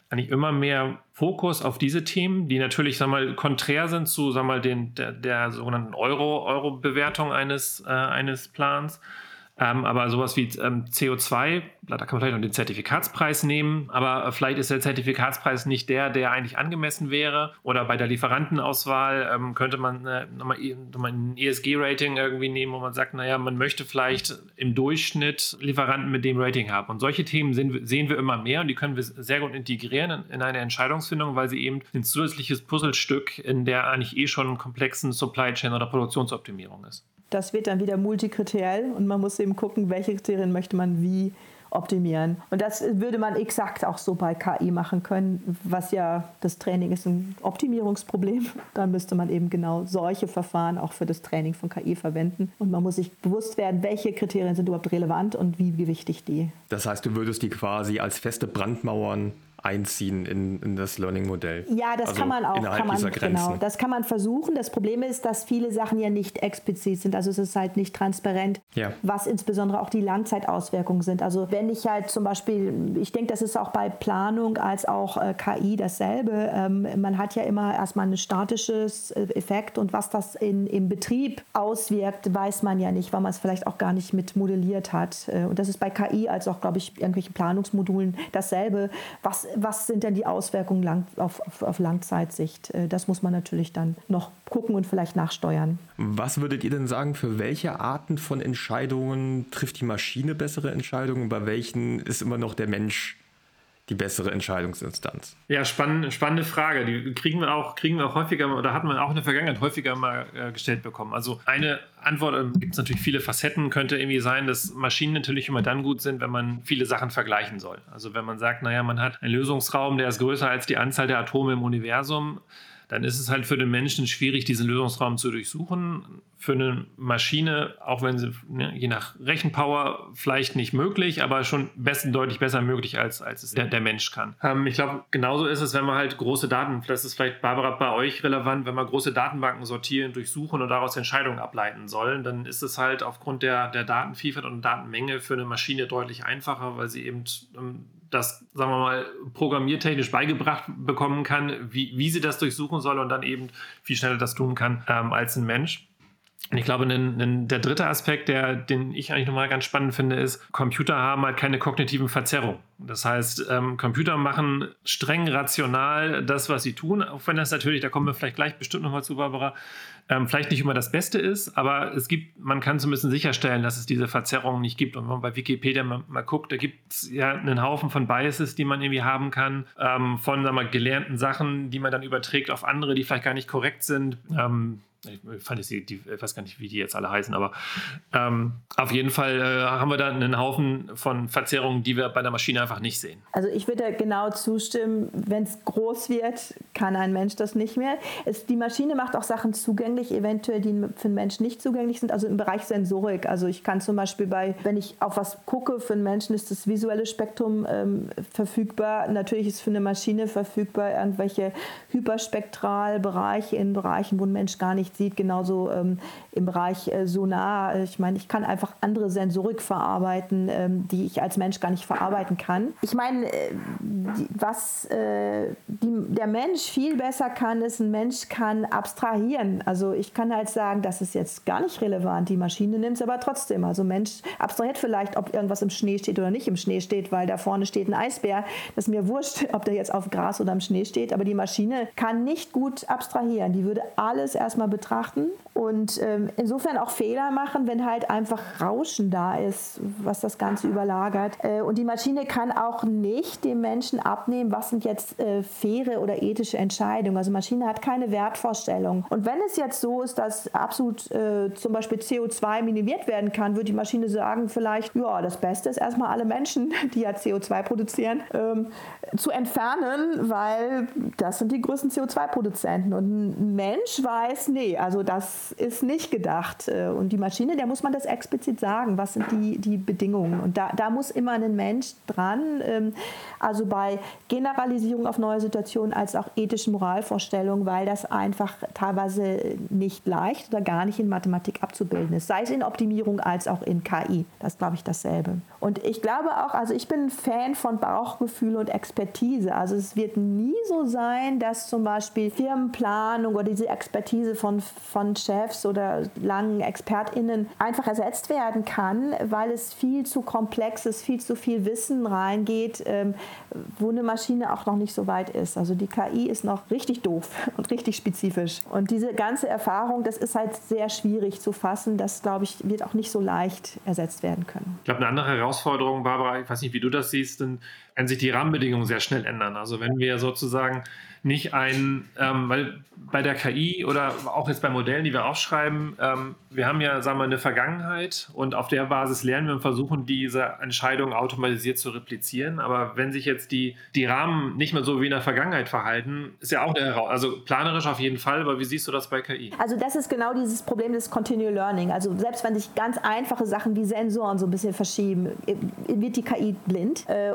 eigentlich immer mehr Fokus auf diese Themen, die natürlich sag mal, konträr sind zu sag mal, den, der, der sogenannten Euro-Euro-Bewertung eines, äh, eines Plans. Ähm, aber sowas wie ähm, CO2, da kann man vielleicht noch den Zertifikatspreis nehmen, aber vielleicht ist der Zertifikatspreis nicht der, der eigentlich angemessen wäre. Oder bei der Lieferantenauswahl ähm, könnte man äh, nochmal, nochmal ein ESG-Rating irgendwie nehmen, wo man sagt, naja, man möchte vielleicht im Durchschnitt Lieferanten mit dem Rating haben. Und solche Themen sehen, sehen wir immer mehr und die können wir sehr gut integrieren in, in eine Entscheidungsfindung, weil sie eben ein zusätzliches Puzzlestück in der eigentlich eh schon komplexen Supply Chain oder Produktionsoptimierung ist. Das wird dann wieder multikriteriell und man muss eben gucken, welche Kriterien möchte man wie optimieren. Und das würde man exakt auch so bei KI machen können, was ja das Training ist ein Optimierungsproblem. Dann müsste man eben genau solche Verfahren auch für das Training von KI verwenden. Und man muss sich bewusst werden, welche Kriterien sind überhaupt relevant und wie gewichtig die. Das heißt, du würdest die quasi als feste Brandmauern einziehen in, in das Learning-Modell. Ja, das also kann man auch. Kann man, genau, das kann man versuchen. Das Problem ist, dass viele Sachen ja nicht explizit sind. Also es ist halt nicht transparent, ja. was insbesondere auch die Langzeitauswirkungen sind. Also wenn ich halt zum Beispiel, ich denke, das ist auch bei Planung als auch äh, KI dasselbe. Ähm, man hat ja immer erstmal ein statisches äh, Effekt und was das in, im Betrieb auswirkt, weiß man ja nicht, weil man es vielleicht auch gar nicht mit modelliert hat. Äh, und das ist bei KI als auch, glaube ich, irgendwelchen Planungsmodulen dasselbe. Was was sind denn die Auswirkungen lang, auf, auf, auf, Langzeitsicht? Äh, das muss man natürlich dann noch gucken und vielleicht nachsteuern. Was würdet ihr denn sagen, für welche Arten von Entscheidungen trifft die Maschine bessere Entscheidungen? Bei welchen ist immer noch der Mensch die bessere Entscheidungsinstanz? Ja, spannende, spannende Frage. Die kriegen wir auch, kriegen wir auch häufiger oder hat man auch in der Vergangenheit häufiger mal äh, gestellt bekommen. Also eine Antwort, äh, gibt es natürlich viele Facetten, könnte irgendwie sein, dass Maschinen natürlich immer dann gut sind, wenn man viele Sachen vergleichen soll. Also wenn man sagt, naja, man hat einen Lösungsraum, der ist größer als die Anzahl der Atome im Universum dann ist es halt für den Menschen schwierig, diesen Lösungsraum zu durchsuchen. Für eine Maschine, auch wenn sie ne, je nach Rechenpower vielleicht nicht möglich, aber schon besten, deutlich besser möglich, als, als es der, der Mensch kann. Ähm, ich glaube, genauso ist es, wenn man halt große Daten, das ist vielleicht, Barbara, bei euch relevant, wenn man große Datenbanken sortieren, durchsuchen und daraus Entscheidungen ableiten sollen, dann ist es halt aufgrund der, der Datenvielfalt und Datenmenge für eine Maschine deutlich einfacher, weil sie eben ähm, das, sagen wir mal, programmiertechnisch beigebracht bekommen kann, wie, wie sie das durchsuchen soll und dann eben viel schneller das tun kann ähm, als ein Mensch. Und ich glaube, der dritte Aspekt, der, den ich eigentlich nochmal ganz spannend finde, ist, Computer haben halt keine kognitiven Verzerrungen. Das heißt, ähm, Computer machen streng rational das, was sie tun, auch wenn das natürlich, da kommen wir vielleicht gleich bestimmt nochmal zu, Barbara, ähm, vielleicht nicht immer das Beste ist, aber es gibt, man kann zumindest sicherstellen, dass es diese Verzerrungen nicht gibt. Und wenn man bei Wikipedia mal, mal guckt, da gibt es ja einen Haufen von Biases, die man irgendwie haben kann, ähm, von sagen wir, gelernten Sachen, die man dann überträgt auf andere, die vielleicht gar nicht korrekt sind. Ähm, ich fand die, die, ich weiß gar nicht, wie die jetzt alle heißen, aber ähm, auf jeden Fall äh, haben wir da einen Haufen von Verzerrungen, die wir bei der Maschine einfach nicht sehen. Also ich würde genau zustimmen, wenn es groß wird, kann ein Mensch das nicht mehr. Es, die Maschine macht auch Sachen zugänglich, eventuell, die für einen Menschen nicht zugänglich sind, also im Bereich Sensorik. Also ich kann zum Beispiel bei, wenn ich auf was gucke, für einen Menschen ist das visuelle Spektrum ähm, verfügbar. Natürlich ist für eine Maschine verfügbar irgendwelche Hyperspektralbereiche in Bereichen, wo ein Mensch gar nicht sieht, genauso ähm, im Bereich äh, Sonar. Ich meine, ich kann einfach andere Sensorik verarbeiten, ähm, die ich als Mensch gar nicht verarbeiten kann. Ich meine, äh, was äh, die, der Mensch viel besser kann, ist, ein Mensch kann abstrahieren. Also ich kann halt sagen, das ist jetzt gar nicht relevant. Die Maschine nimmt es aber trotzdem. Also Mensch abstrahiert vielleicht, ob irgendwas im Schnee steht oder nicht im Schnee steht, weil da vorne steht ein Eisbär. Das ist mir wurscht, ob der jetzt auf Gras oder im Schnee steht. Aber die Maschine kann nicht gut abstrahieren. Die würde alles erstmal betrachten betrachten und ähm, insofern auch Fehler machen, wenn halt einfach Rauschen da ist, was das Ganze überlagert. Äh, und die Maschine kann auch nicht dem Menschen abnehmen, was sind jetzt äh, faire oder ethische Entscheidungen. Also Maschine hat keine Wertvorstellung. Und wenn es jetzt so ist, dass absolut äh, zum Beispiel CO2 minimiert werden kann, würde die Maschine sagen, vielleicht, ja, das Beste ist erstmal alle Menschen, die ja CO2 produzieren, ähm, zu entfernen, weil das sind die größten CO2-Produzenten. Und ein Mensch weiß, nee, also das ist nicht gedacht. Äh, und die Maschine, der muss man das explizit sagen, was sind die, die Bedingungen. Und da, da muss immer ein Mensch dran, ähm, also bei Generalisierung auf neue Situationen als auch ethischen Moralvorstellungen, weil das einfach teilweise nicht leicht oder gar nicht in Mathematik abzubilden ist, sei es in Optimierung als auch in KI. Das ist, glaube ich, dasselbe. Und ich glaube auch, also ich bin Fan von Bauchgefühl und Expertise. Also es wird nie so sein, dass zum Beispiel Firmenplanung oder diese Expertise von, von Chefs oder langen ExpertInnen einfach ersetzt werden kann, weil es viel zu komplex ist, viel zu viel Wissen reingeht, ähm, wo eine Maschine auch noch nicht so weit ist. Also die KI ist noch richtig doof und richtig spezifisch. Und diese ganze Erfahrung, das ist halt sehr schwierig zu fassen. Das, glaube ich, wird auch nicht so leicht ersetzt werden können. Ich glaube, eine andere Herausforderung, Barbara, ich weiß nicht, wie du das siehst, sind, wenn sich die Rahmenbedingungen sehr schnell ändern. Also wenn wir sozusagen nicht ein, ähm, weil bei der KI oder auch jetzt bei Modellen, die wir aufschreiben, ähm, wir haben ja, sagen wir, eine Vergangenheit und auf der Basis lernen wir und versuchen, diese Entscheidungen automatisiert zu replizieren. Aber wenn sich jetzt die, die Rahmen nicht mehr so wie in der Vergangenheit verhalten, ist ja auch eine Herausforderung. Also planerisch auf jeden Fall, aber wie siehst du das bei KI? Also das ist genau dieses Problem des Continual Learning. Also selbst wenn sich ganz einfache Sachen wie Sensoren so ein bisschen verschieben, wird die KI blind. Äh,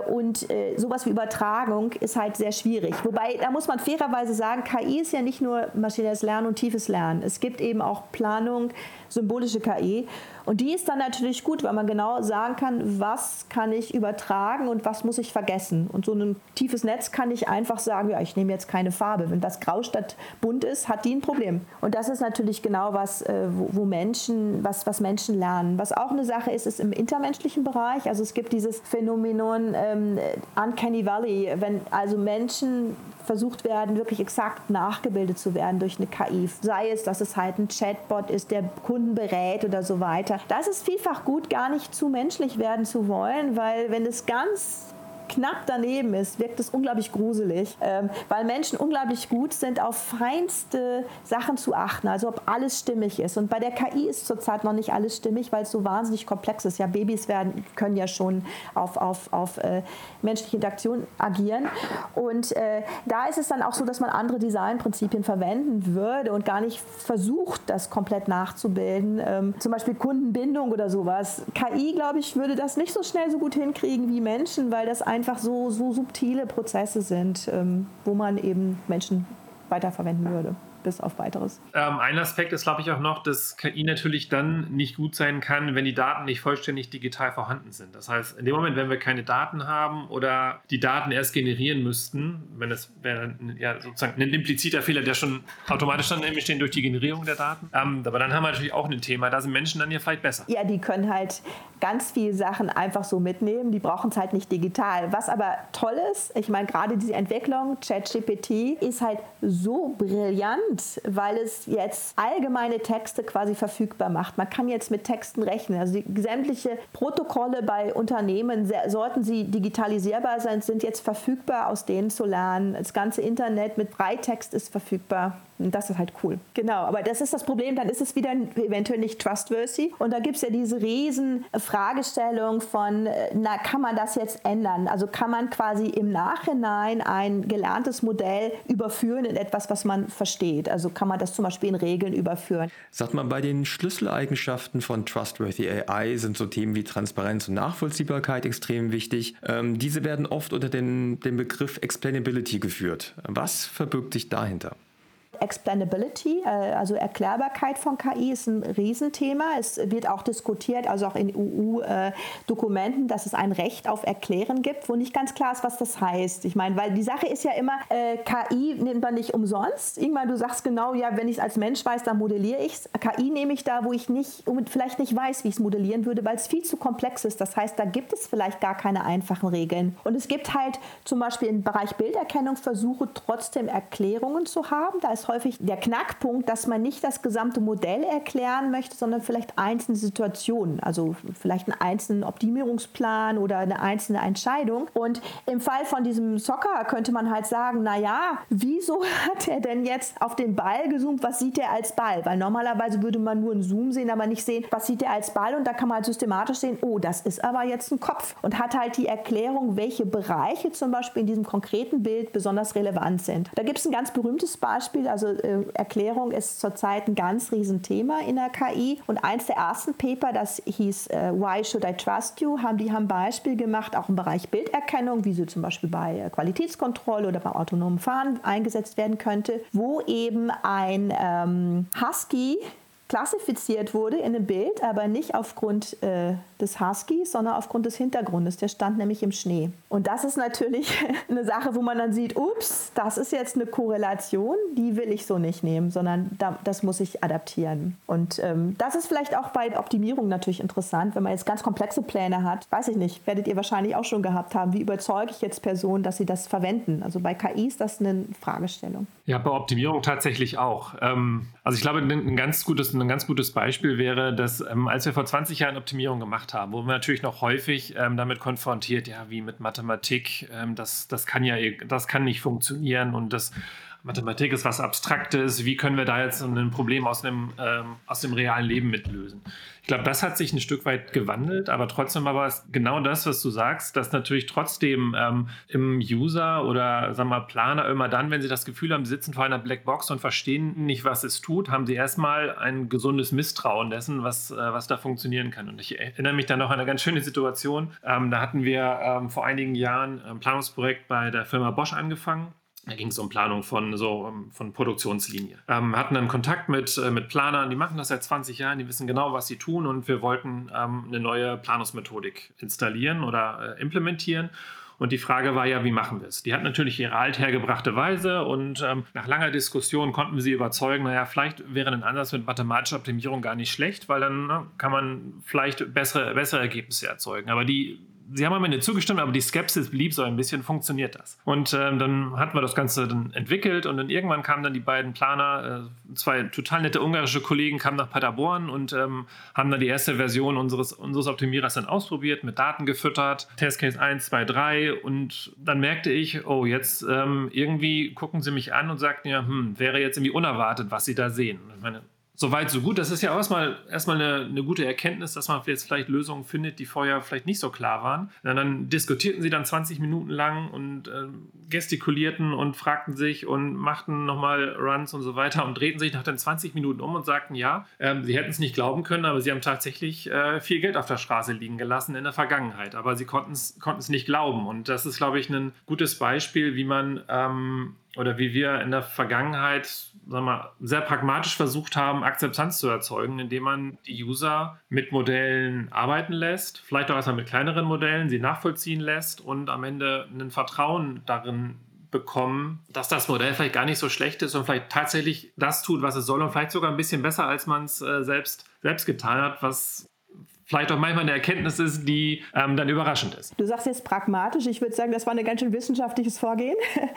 äh, sowas wie Übertragung ist halt sehr schwierig. Wobei, da muss man fairerweise sagen, KI ist ja nicht nur maschinelles Lernen und tiefes Lernen. Es gibt eben auch Planung, symbolische KI. Und die ist dann natürlich gut, weil man genau sagen kann, was kann ich übertragen und was muss ich vergessen. Und so ein tiefes Netz kann ich einfach sagen, ja, ich nehme jetzt keine Farbe. Wenn das grau statt bunt ist, hat die ein Problem. Und das ist natürlich genau was, äh, wo Menschen, was, was Menschen lernen. Was auch eine Sache ist, ist im intermenschlichen Bereich. Also es gibt dieses Phänomenon ähm, Uncanny Valley, wenn also Menschen versucht werden, wirklich exakt nachgebildet zu werden durch eine KI. Sei es, dass es halt ein Chatbot ist, der Kunden berät oder so weiter. Das ist vielfach gut, gar nicht zu menschlich werden zu wollen, weil wenn es ganz knapp daneben ist, wirkt es unglaublich gruselig, ähm, weil Menschen unglaublich gut sind, auf feinste Sachen zu achten, also ob alles stimmig ist. Und bei der KI ist zurzeit noch nicht alles stimmig, weil es so wahnsinnig komplex ist. Ja, Babys werden, können ja schon auf, auf, auf äh, menschliche Interaktion agieren. Und äh, da ist es dann auch so, dass man andere Designprinzipien verwenden würde und gar nicht versucht, das komplett nachzubilden. Ähm, zum Beispiel Kundenbindung oder sowas. KI, glaube ich, würde das nicht so schnell so gut hinkriegen wie Menschen, weil das einfach so, so subtile Prozesse sind, ähm, wo man eben Menschen weiterverwenden würde bis auf weiteres. Ähm, ein Aspekt ist, glaube ich, auch noch, dass KI natürlich dann nicht gut sein kann, wenn die Daten nicht vollständig digital vorhanden sind. Das heißt, in dem Moment, wenn wir keine Daten haben oder die Daten erst generieren müssten, wenn es wäre ja sozusagen ein impliziter Fehler, der schon automatisch dann entstehen durch die Generierung der Daten. Ähm, aber dann haben wir natürlich auch ein Thema, da sind Menschen dann ja vielleicht besser. Ja, die können halt ganz viele Sachen einfach so mitnehmen, die brauchen es halt nicht digital. Was aber toll ist, ich meine, gerade diese Entwicklung, ChatGPT, ist halt so brillant, weil es jetzt allgemeine Texte quasi verfügbar macht. Man kann jetzt mit Texten rechnen. Also die, sämtliche Protokolle bei Unternehmen, sollten sie digitalisierbar sein, sind jetzt verfügbar, aus denen zu lernen. Das ganze Internet mit Freitext ist verfügbar. Und das ist halt cool. Genau, aber das ist das Problem, dann ist es wieder eventuell nicht trustworthy. Und da gibt es ja diese riesen Fragestellung von, äh, na, kann man das jetzt ändern? Also kann man quasi im Nachhinein ein gelerntes Modell überführen in etwas, was man versteht? Also kann man das zum Beispiel in Regeln überführen? Sagt man, bei den Schlüsseleigenschaften von Trustworthy AI sind so Themen wie Transparenz und Nachvollziehbarkeit extrem wichtig. Ähm, diese werden oft unter den, den Begriff Explainability geführt. Was verbirgt sich dahinter? Explainability, äh, also Erklärbarkeit von KI, ist ein Riesenthema. Es wird auch diskutiert, also auch in EU-Dokumenten, dass es ein Recht auf Erklären gibt, wo nicht ganz klar ist, was das heißt. Ich meine, weil die Sache ist ja immer, äh, KI nimmt man nicht umsonst. Irgendwann, du sagst genau, ja, wenn ich es als Mensch weiß, dann modelliere ich es. KI nehme ich da, wo ich nicht, vielleicht nicht weiß, wie ich es modellieren würde, weil es viel zu komplex ist. Das heißt, da gibt es vielleicht gar keine einfachen Regeln. Und es gibt halt zum Beispiel im Bereich Bilderkennung Versuche, trotzdem Erklärungen zu haben. Da ist häufig der Knackpunkt, dass man nicht das gesamte Modell erklären möchte, sondern vielleicht einzelne Situationen, also vielleicht einen einzelnen Optimierungsplan oder eine einzelne Entscheidung. Und im Fall von diesem Soccer könnte man halt sagen, naja, wieso hat er denn jetzt auf den Ball gezoomt, was sieht er als Ball? Weil normalerweise würde man nur einen Zoom sehen, aber nicht sehen, was sieht er als Ball und da kann man halt systematisch sehen, oh, das ist aber jetzt ein Kopf und hat halt die Erklärung, welche Bereiche zum Beispiel in diesem konkreten Bild besonders relevant sind. Da gibt es ein ganz berühmtes Beispiel, also äh, Erklärung ist zurzeit ein ganz Riesenthema in der KI. Und eins der ersten Paper, das hieß äh, Why Should I Trust You, haben die haben Beispiel gemacht, auch im Bereich Bilderkennung, wie sie zum Beispiel bei äh, Qualitätskontrolle oder beim autonomen Fahren eingesetzt werden könnte, wo eben ein ähm, Husky klassifiziert wurde in einem Bild, aber nicht aufgrund äh, des Huskies, sondern aufgrund des Hintergrundes. Der stand nämlich im Schnee. Und das ist natürlich eine Sache, wo man dann sieht, ups, das ist jetzt eine Korrelation, die will ich so nicht nehmen, sondern da, das muss ich adaptieren. Und ähm, das ist vielleicht auch bei Optimierung natürlich interessant, wenn man jetzt ganz komplexe Pläne hat. Weiß ich nicht, werdet ihr wahrscheinlich auch schon gehabt haben. Wie überzeuge ich jetzt Personen, dass sie das verwenden? Also bei KI ist das eine Fragestellung. Ja, bei Optimierung tatsächlich auch. Ähm, also ich glaube, ein ganz gutes, ein ganz gutes Beispiel wäre, dass ähm, als wir vor 20 Jahren Optimierung gemacht gemacht haben, wo wir natürlich noch häufig ähm, damit konfrontiert, ja, wie mit Mathematik, ähm, das, das kann ja, das kann nicht funktionieren und das Mathematik ist was Abstraktes, wie können wir da jetzt ein Problem aus dem, ähm, aus dem realen Leben mitlösen? Ich glaube, das hat sich ein Stück weit gewandelt, aber trotzdem war es genau das, was du sagst, dass natürlich trotzdem ähm, im User oder sagen wir Planer immer dann, wenn sie das Gefühl haben, sie sitzen vor einer Blackbox und verstehen nicht, was es tut, haben sie erstmal ein gesundes Misstrauen dessen, was, äh, was da funktionieren kann. Und ich erinnere mich dann noch an eine ganz schöne Situation. Ähm, da hatten wir ähm, vor einigen Jahren ein Planungsprojekt bei der Firma Bosch angefangen da ging es um Planung von so ähm, von Produktionslinie. Ähm, hatten dann Kontakt mit, äh, mit Planern, die machen das seit 20 Jahren, die wissen genau, was sie tun und wir wollten ähm, eine neue Planungsmethodik installieren oder äh, implementieren. Und die Frage war ja, wie machen wir es? Die hat natürlich ihre althergebrachte Weise und ähm, nach langer Diskussion konnten wir sie überzeugen, naja, vielleicht wäre ein Ansatz mit mathematischer Optimierung gar nicht schlecht, weil dann ne, kann man vielleicht bessere, bessere Ergebnisse erzeugen. Aber die sie haben am Ende zugestimmt, aber die Skepsis blieb so ein bisschen, funktioniert das? Und ähm, dann hatten wir das Ganze dann entwickelt und dann irgendwann kamen dann die beiden Planer, äh, zwei total nette ungarische Kollegen kamen nach Paderborn und ähm, haben dann die erste Version unseres, unseres Optimierers dann ausprobiert, mit Daten gefüttert, Testcase 1, 2, 3 und dann merkte ich, oh, jetzt ähm, irgendwie gucken sie mich an und sagten ja, hm, wäre jetzt irgendwie unerwartet, was sie da sehen. Ich meine, Soweit, so gut. Das ist ja erstmal, erstmal eine, eine gute Erkenntnis, dass man jetzt vielleicht Lösungen findet, die vorher vielleicht nicht so klar waren. Und dann diskutierten sie dann 20 Minuten lang und äh, gestikulierten und fragten sich und machten nochmal Runs und so weiter und drehten sich nach den 20 Minuten um und sagten, ja, äh, sie hätten es nicht glauben können, aber sie haben tatsächlich äh, viel Geld auf der Straße liegen gelassen in der Vergangenheit. Aber sie konnten es nicht glauben. Und das ist, glaube ich, ein gutes Beispiel, wie man ähm, oder wie wir in der Vergangenheit sagen wir, sehr pragmatisch versucht haben, Akzeptanz zu erzeugen, indem man die User mit Modellen arbeiten lässt, vielleicht auch erstmal mit kleineren Modellen, sie nachvollziehen lässt und am Ende ein Vertrauen darin bekommen, dass das Modell vielleicht gar nicht so schlecht ist und vielleicht tatsächlich das tut, was es soll und vielleicht sogar ein bisschen besser, als man es äh, selbst, selbst getan hat, was vielleicht auch manchmal eine Erkenntnis ist, die ähm, dann überraschend ist. Du sagst jetzt pragmatisch. Ich würde sagen, das war ein ganz schön wissenschaftliches Vorgehen.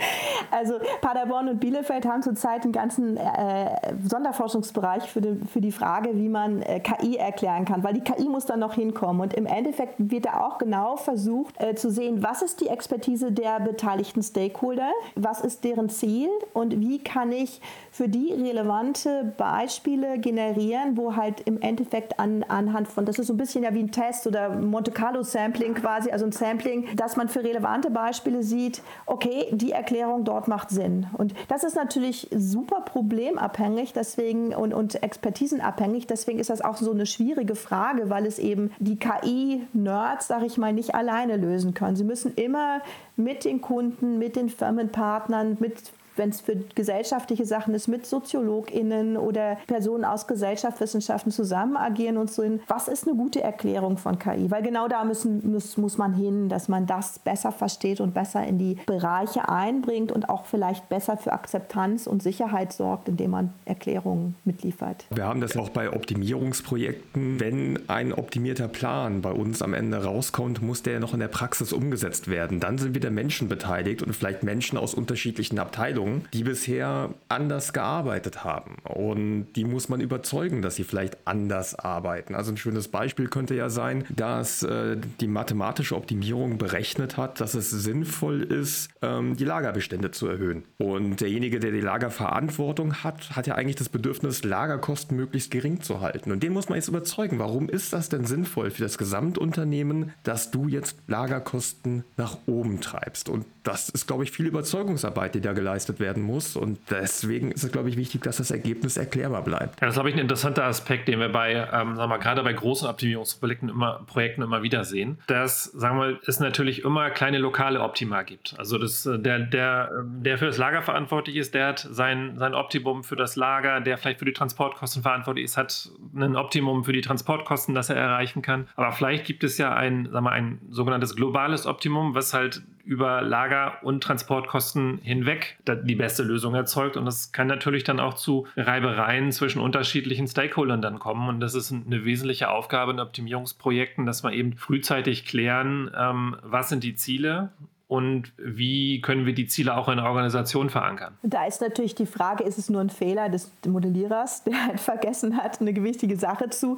Also Paderborn und Bielefeld haben zurzeit einen ganzen äh, Sonderforschungsbereich für die, für die Frage, wie man äh, KI erklären kann, weil die KI muss dann noch hinkommen. Und im Endeffekt wird da auch genau versucht äh, zu sehen, was ist die Expertise der beteiligten Stakeholder, was ist deren Ziel und wie kann ich für die relevante Beispiele generieren, wo halt im Endeffekt an, anhand von, das ist so ein bisschen ja wie ein Test oder Monte Carlo Sampling quasi, also ein Sampling, dass man für relevante Beispiele sieht, okay, die Erklärung dort macht Sinn. Und das ist natürlich super problemabhängig deswegen und, und expertisenabhängig. Deswegen ist das auch so eine schwierige Frage, weil es eben die KI-Nerds, sage ich mal, nicht alleine lösen können. Sie müssen immer mit den Kunden, mit den Firmenpartnern, mit wenn es für gesellschaftliche Sachen ist, mit SoziologInnen oder Personen aus Gesellschaftswissenschaften zusammen agieren und so. Was ist eine gute Erklärung von KI? Weil genau da müssen, muss, muss man hin, dass man das besser versteht und besser in die Bereiche einbringt und auch vielleicht besser für Akzeptanz und Sicherheit sorgt, indem man Erklärungen mitliefert. Wir haben das auch bei Optimierungsprojekten. Wenn ein optimierter Plan bei uns am Ende rauskommt, muss der noch in der Praxis umgesetzt werden. Dann sind wieder Menschen beteiligt und vielleicht Menschen aus unterschiedlichen Abteilungen Abteilungen, die bisher anders gearbeitet haben. Und die muss man überzeugen, dass sie vielleicht anders arbeiten. Also ein schönes Beispiel könnte ja sein, dass äh, die mathematische Optimierung berechnet hat, dass es sinnvoll ist, ähm, die Lagerbestände zu erhöhen. Und derjenige, der die Lagerverantwortung hat, hat ja eigentlich das Bedürfnis, Lagerkosten möglichst gering zu halten. Und den muss man jetzt überzeugen. Warum ist das denn sinnvoll für das Gesamtunternehmen, dass du jetzt Lagerkosten nach oben treibst? Und das ist, glaube ich, viel Überzeugungsarbeit, die da geleistet werden muss. Und deswegen ist es, glaube ich, wichtig, dass das Ergebnis erklärbar bleibt. Ja, das ist, glaube ich, ein interessanter Aspekt, den wir bei, ähm, sagen wir gerade bei großen Optimierungsprojekten immer, Projekten immer wieder sehen. Dass, sagen wir, es natürlich immer kleine lokale Optima gibt. Also das, äh, der, der, ähm, der für das Lager verantwortlich ist, der hat sein, sein Optimum für das Lager, der vielleicht für die Transportkosten verantwortlich ist, hat ein Optimum für die Transportkosten, das er erreichen kann. Aber vielleicht gibt es ja ein, sagen wir, ein sogenanntes globales Optimum, was halt über Lager- und Transportkosten hinweg die beste Lösung erzeugt. Und das kann natürlich dann auch zu Reibereien zwischen unterschiedlichen Stakeholdern dann kommen. Und das ist eine wesentliche Aufgabe in Optimierungsprojekten, dass wir eben frühzeitig klären, ähm, was sind die Ziele und wie können wir die Ziele auch in der Organisation verankern? Da ist natürlich die Frage, ist es nur ein Fehler des Modellierers, der halt vergessen hat, eine gewichtige Sache zu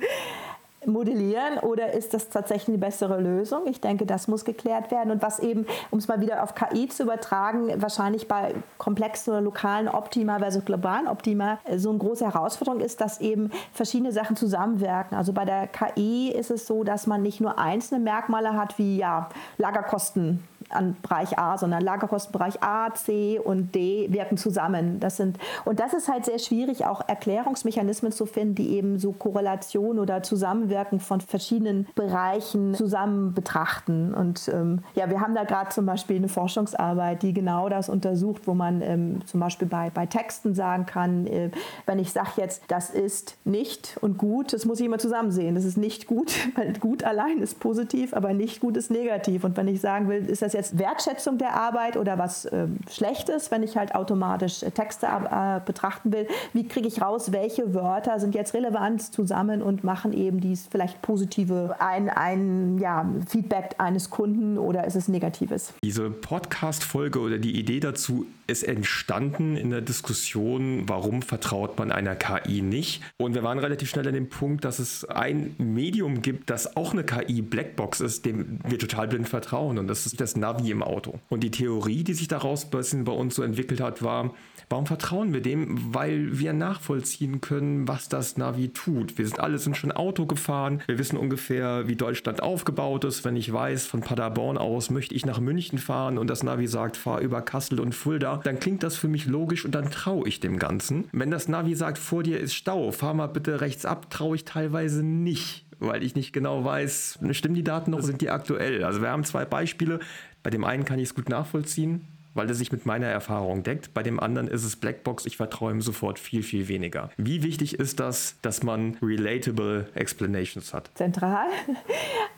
modellieren oder ist das tatsächlich eine bessere Lösung? Ich denke, das muss geklärt werden. Und was eben, um es mal wieder auf KI zu übertragen, wahrscheinlich bei komplexen oder lokalen Optima versus globalen Optima äh, so eine große Herausforderung ist, dass eben verschiedene Sachen zusammenwirken. Also bei der KI ist es so, dass man nicht nur einzelne Merkmale hat wie ja, Lagerkosten an Bereich A, sondern Lagerkostenbereich A, C und D wirken zusammen. Das sind, und das ist halt sehr schwierig, auch Erklärungsmechanismen zu finden, die eben so Korrelation oder Zusammenwirken von verschiedenen Bereichen zusammen betrachten. Und ähm, ja, wir haben da gerade zum Beispiel eine Forschungsarbeit, die genau das untersucht, wo man ähm, zum Beispiel bei, bei Texten sagen kann, äh, wenn ich sage jetzt, das ist nicht und gut, das muss ich immer zusammen sehen. Das ist nicht gut, weil gut allein ist positiv, aber nicht gut ist negativ. Und wenn ich sagen will, ist das jetzt jetzt Wertschätzung der Arbeit oder was ähm, Schlechtes, wenn ich halt automatisch äh, Texte äh, betrachten will? Wie kriege ich raus, welche Wörter sind jetzt relevant zusammen und machen eben dies vielleicht positive ein, ein ja, Feedback eines Kunden oder ist es negatives? Diese Podcast-Folge oder die Idee dazu ist entstanden in der Diskussion, warum vertraut man einer KI nicht. Und wir waren relativ schnell an dem Punkt, dass es ein Medium gibt, das auch eine KI Blackbox ist, dem wir total blind vertrauen. Und das ist das Navi im Auto. Und die Theorie, die sich daraus bei uns so entwickelt hat, war, Warum vertrauen wir dem? Weil wir nachvollziehen können, was das Navi tut. Wir sind alle sind schon Auto gefahren. Wir wissen ungefähr, wie Deutschland aufgebaut ist. Wenn ich weiß, von Paderborn aus möchte ich nach München fahren und das Navi sagt, fahr über Kassel und Fulda, dann klingt das für mich logisch und dann traue ich dem Ganzen. Wenn das Navi sagt, vor dir ist Stau, fahr mal bitte rechts ab, traue ich teilweise nicht weil ich nicht genau weiß, stimmen die Daten noch, sind die aktuell? Also wir haben zwei Beispiele. Bei dem einen kann ich es gut nachvollziehen, weil er sich mit meiner Erfahrung deckt. Bei dem anderen ist es Blackbox, ich vertraue ihm sofort viel, viel weniger. Wie wichtig ist das, dass man relatable Explanations hat? Zentral.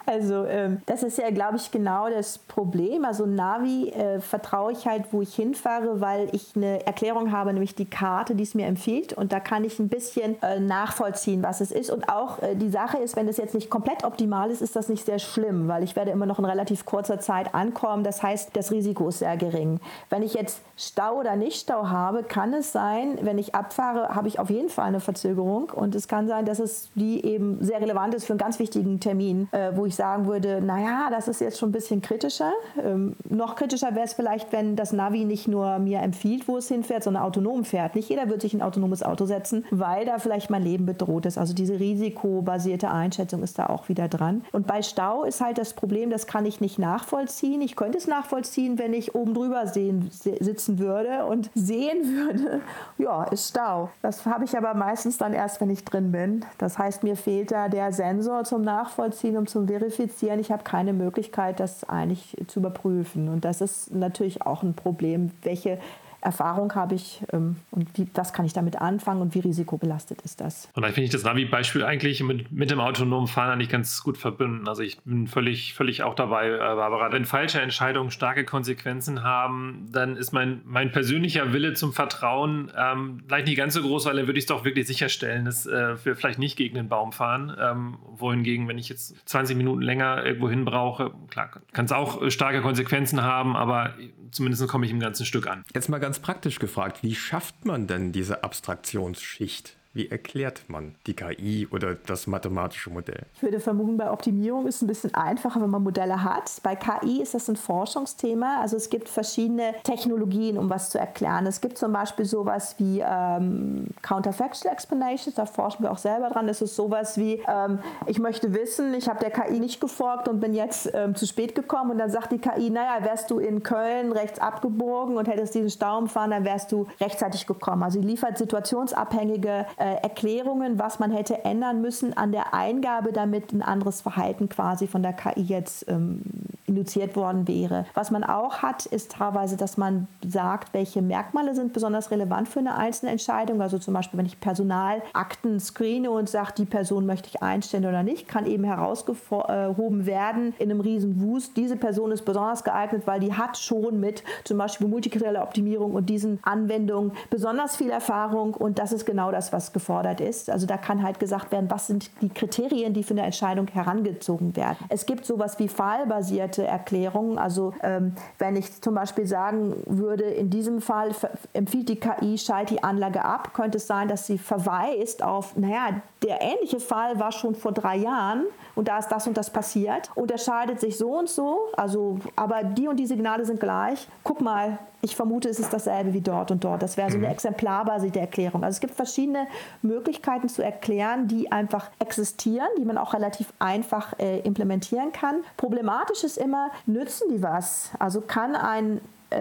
Also ähm, das ist ja, glaube ich, genau das Problem. Also Navi äh, vertraue ich halt, wo ich hinfahre, weil ich eine Erklärung habe, nämlich die Karte, die es mir empfiehlt. Und da kann ich ein bisschen äh, nachvollziehen, was es ist. Und auch äh, die Sache ist, wenn es jetzt nicht komplett optimal ist, ist das nicht sehr schlimm, weil ich werde immer noch in relativ kurzer Zeit ankommen. Das heißt, das Risiko ist sehr gering. Wenn ich jetzt Stau oder nicht Stau habe, kann es sein, wenn ich abfahre, habe ich auf jeden Fall eine Verzögerung. Und es kann sein, dass es die eben sehr relevant ist für einen ganz wichtigen Termin, äh, wo ich sagen würde, naja, das ist jetzt schon ein bisschen kritischer. Ähm, noch kritischer wäre es vielleicht, wenn das Navi nicht nur mir empfiehlt, wo es hinfährt, sondern autonom fährt. Nicht jeder wird sich ein autonomes Auto setzen, weil da vielleicht mein Leben bedroht ist. Also diese risikobasierte Einschätzung ist da auch wieder dran. Und bei Stau ist halt das Problem, das kann ich nicht nachvollziehen. Ich könnte es nachvollziehen, wenn ich oben drüber sehen, sitzen würde und sehen würde, ja, ist Stau. Das habe ich aber meistens dann erst, wenn ich drin bin. Das heißt, mir fehlt da der Sensor zum Nachvollziehen und zum Verifizieren. Ich habe keine Möglichkeit, das eigentlich zu überprüfen. Und das ist natürlich auch ein Problem, welche Erfahrung habe ich ähm, und wie, was kann ich damit anfangen und wie risikobelastet ist das? Und dann finde ich das Navi-Beispiel eigentlich mit, mit dem autonomen Fahren eigentlich ganz gut verbunden. Also ich bin völlig, völlig auch dabei, äh, Barbara. Wenn falsche Entscheidungen starke Konsequenzen haben, dann ist mein, mein persönlicher Wille zum Vertrauen ähm, vielleicht nicht ganz so groß, weil dann würde ich es doch wirklich sicherstellen, dass äh, wir vielleicht nicht gegen den Baum fahren. Ähm, wohingegen, wenn ich jetzt 20 Minuten länger irgendwo hin brauche, klar, kann es auch äh, starke Konsequenzen haben, aber zumindest komme ich im ganzen Stück an. Jetzt mal ganz praktisch gefragt, wie schafft man denn diese Abstraktionsschicht? Wie erklärt man die KI oder das mathematische Modell? Ich würde vermuten, bei Optimierung ist es ein bisschen einfacher, wenn man Modelle hat. Bei KI ist das ein Forschungsthema. Also es gibt verschiedene Technologien, um was zu erklären. Es gibt zum Beispiel sowas wie ähm, Counterfactual Explanations, da forschen wir auch selber dran. Das ist sowas wie, ähm, ich möchte wissen, ich habe der KI nicht gefolgt und bin jetzt ähm, zu spät gekommen und dann sagt die KI, naja, wärst du in Köln rechts abgebogen und hättest diesen Stau umfahren, dann wärst du rechtzeitig gekommen. Also sie liefert situationsabhängige äh, äh, Erklärungen, was man hätte ändern müssen an der Eingabe, damit ein anderes Verhalten quasi von der KI jetzt ähm, induziert worden wäre. Was man auch hat, ist teilweise, dass man sagt, welche Merkmale sind besonders relevant für eine einzelne Entscheidung. Also zum Beispiel, wenn ich Personalakten screene und sage, die Person möchte ich einstellen oder nicht, kann eben herausgehoben werden in einem riesen Wust. Diese Person ist besonders geeignet, weil die hat schon mit zum Beispiel multikrieller Optimierung und diesen Anwendungen besonders viel Erfahrung und das ist genau das, was gefordert ist. Also da kann halt gesagt werden, was sind die Kriterien, die für eine Entscheidung herangezogen werden. Es gibt sowas wie fallbasierte Erklärungen. Also ähm, wenn ich zum Beispiel sagen würde, in diesem Fall empfiehlt die KI, schalt die Anlage ab, könnte es sein, dass sie verweist auf, naja, der ähnliche Fall war schon vor drei Jahren und da ist das und das passiert, unterscheidet sich so und so, also aber die und die Signale sind gleich. Guck mal, ich vermute, es ist dasselbe wie dort und dort. Das wäre so eine mhm. exemplarbasierte Erklärung. Also es gibt verschiedene Möglichkeiten zu erklären, die einfach existieren, die man auch relativ einfach äh, implementieren kann. Problematisch ist immer, nützen die was? Also kann ein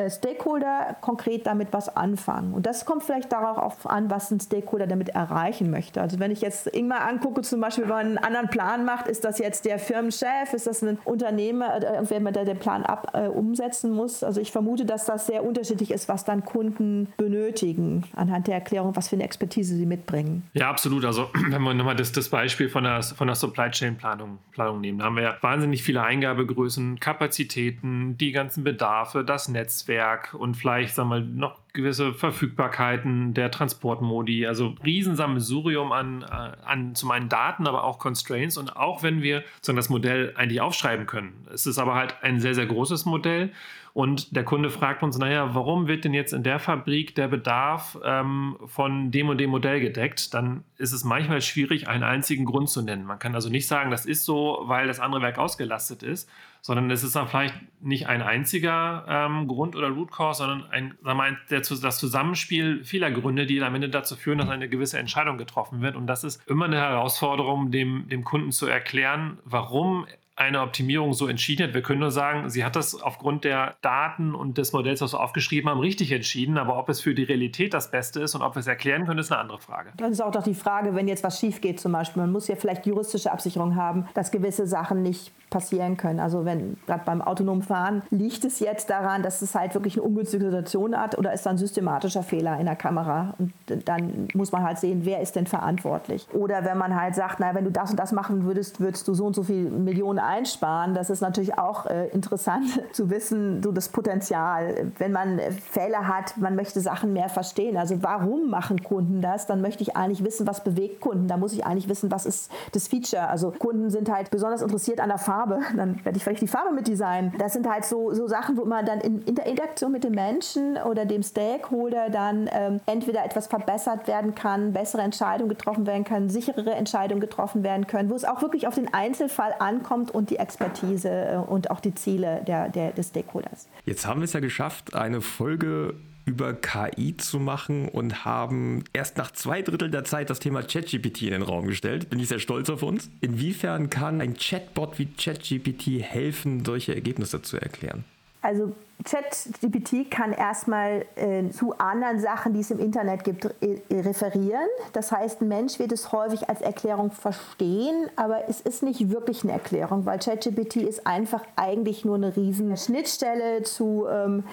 Stakeholder konkret damit was anfangen. Und das kommt vielleicht darauf an, was ein Stakeholder damit erreichen möchte. Also wenn ich jetzt Ingmar angucke, zum Beispiel, wenn man einen anderen Plan macht, ist das jetzt der Firmenchef, ist das ein Unternehmer, äh, irgendwer, der den Plan ab, äh, umsetzen muss. Also ich vermute, dass das sehr unterschiedlich ist, was dann Kunden benötigen, anhand der Erklärung, was für eine Expertise sie mitbringen. Ja, absolut. Also wenn wir nochmal das, das Beispiel von der, von der Supply Chain Planung, Planung nehmen, da haben wir ja wahnsinnig viele Eingabegrößen, Kapazitäten, die ganzen Bedarfe, das Netzwerk und vielleicht, sagen wir, noch gewisse Verfügbarkeiten der Transportmodi, also Riesensammelsurium an, äh, an zum einen Daten, aber auch Constraints. Und auch wenn wir sagen, das Modell eigentlich aufschreiben können. Es ist aber halt ein sehr, sehr großes Modell und der Kunde fragt uns, naja, warum wird denn jetzt in der Fabrik der Bedarf ähm, von dem und dem Modell gedeckt? Dann ist es manchmal schwierig, einen einzigen Grund zu nennen. Man kann also nicht sagen, das ist so, weil das andere Werk ausgelastet ist, sondern es ist dann vielleicht nicht ein einziger ähm, Grund oder Root Cause, sondern ein, sagen mal, der, das Zusammenspiel vieler Gründe, die am Ende dazu führen, dass eine gewisse Entscheidung getroffen wird. Und das ist immer eine Herausforderung, dem, dem Kunden zu erklären, warum eine Optimierung so entschieden hat. Wir können nur sagen, sie hat das aufgrund der Daten und des Modells, was wir aufgeschrieben haben, richtig entschieden. Aber ob es für die Realität das Beste ist und ob wir es erklären können, ist eine andere Frage. Das ist auch doch die Frage, wenn jetzt was schief geht zum Beispiel. Man muss ja vielleicht juristische Absicherung haben, dass gewisse Sachen nicht passieren können. Also wenn gerade beim autonomen Fahren liegt es jetzt daran, dass es halt wirklich eine ungünstige Situation hat oder ist da ein systematischer Fehler in der Kamera und dann muss man halt sehen, wer ist denn verantwortlich. Oder wenn man halt sagt, na, wenn du das und das machen würdest, würdest du so und so viel Millionen einsparen. Das ist natürlich auch äh, interessant zu wissen, so das Potenzial. Wenn man Fehler hat, man möchte Sachen mehr verstehen. Also warum machen Kunden das? Dann möchte ich eigentlich wissen, was bewegt Kunden. Da muss ich eigentlich wissen, was ist das Feature. Also Kunden sind halt besonders interessiert an der Farbe Farbe, dann werde ich vielleicht die Farbe mit designen. Das sind halt so, so Sachen, wo man dann in, in der Interaktion mit dem Menschen oder dem Stakeholder dann ähm, entweder etwas verbessert werden kann, bessere Entscheidungen getroffen werden können, sicherere Entscheidungen getroffen werden können, wo es auch wirklich auf den Einzelfall ankommt und die Expertise äh, und auch die Ziele der, der, des Stakeholders. Jetzt haben wir es ja geschafft, eine Folge über KI zu machen und haben erst nach zwei Drittel der Zeit das Thema ChatGPT in den Raum gestellt. Bin ich sehr stolz auf uns. Inwiefern kann ein Chatbot wie ChatGPT helfen, solche Ergebnisse zu erklären? Also ChatGPT kann erstmal äh, zu anderen Sachen, die es im Internet gibt, re referieren. Das heißt, ein Mensch wird es häufig als Erklärung verstehen, aber es ist nicht wirklich eine Erklärung, weil ChatGPT ist einfach eigentlich nur eine riesen Schnittstelle zu ähm,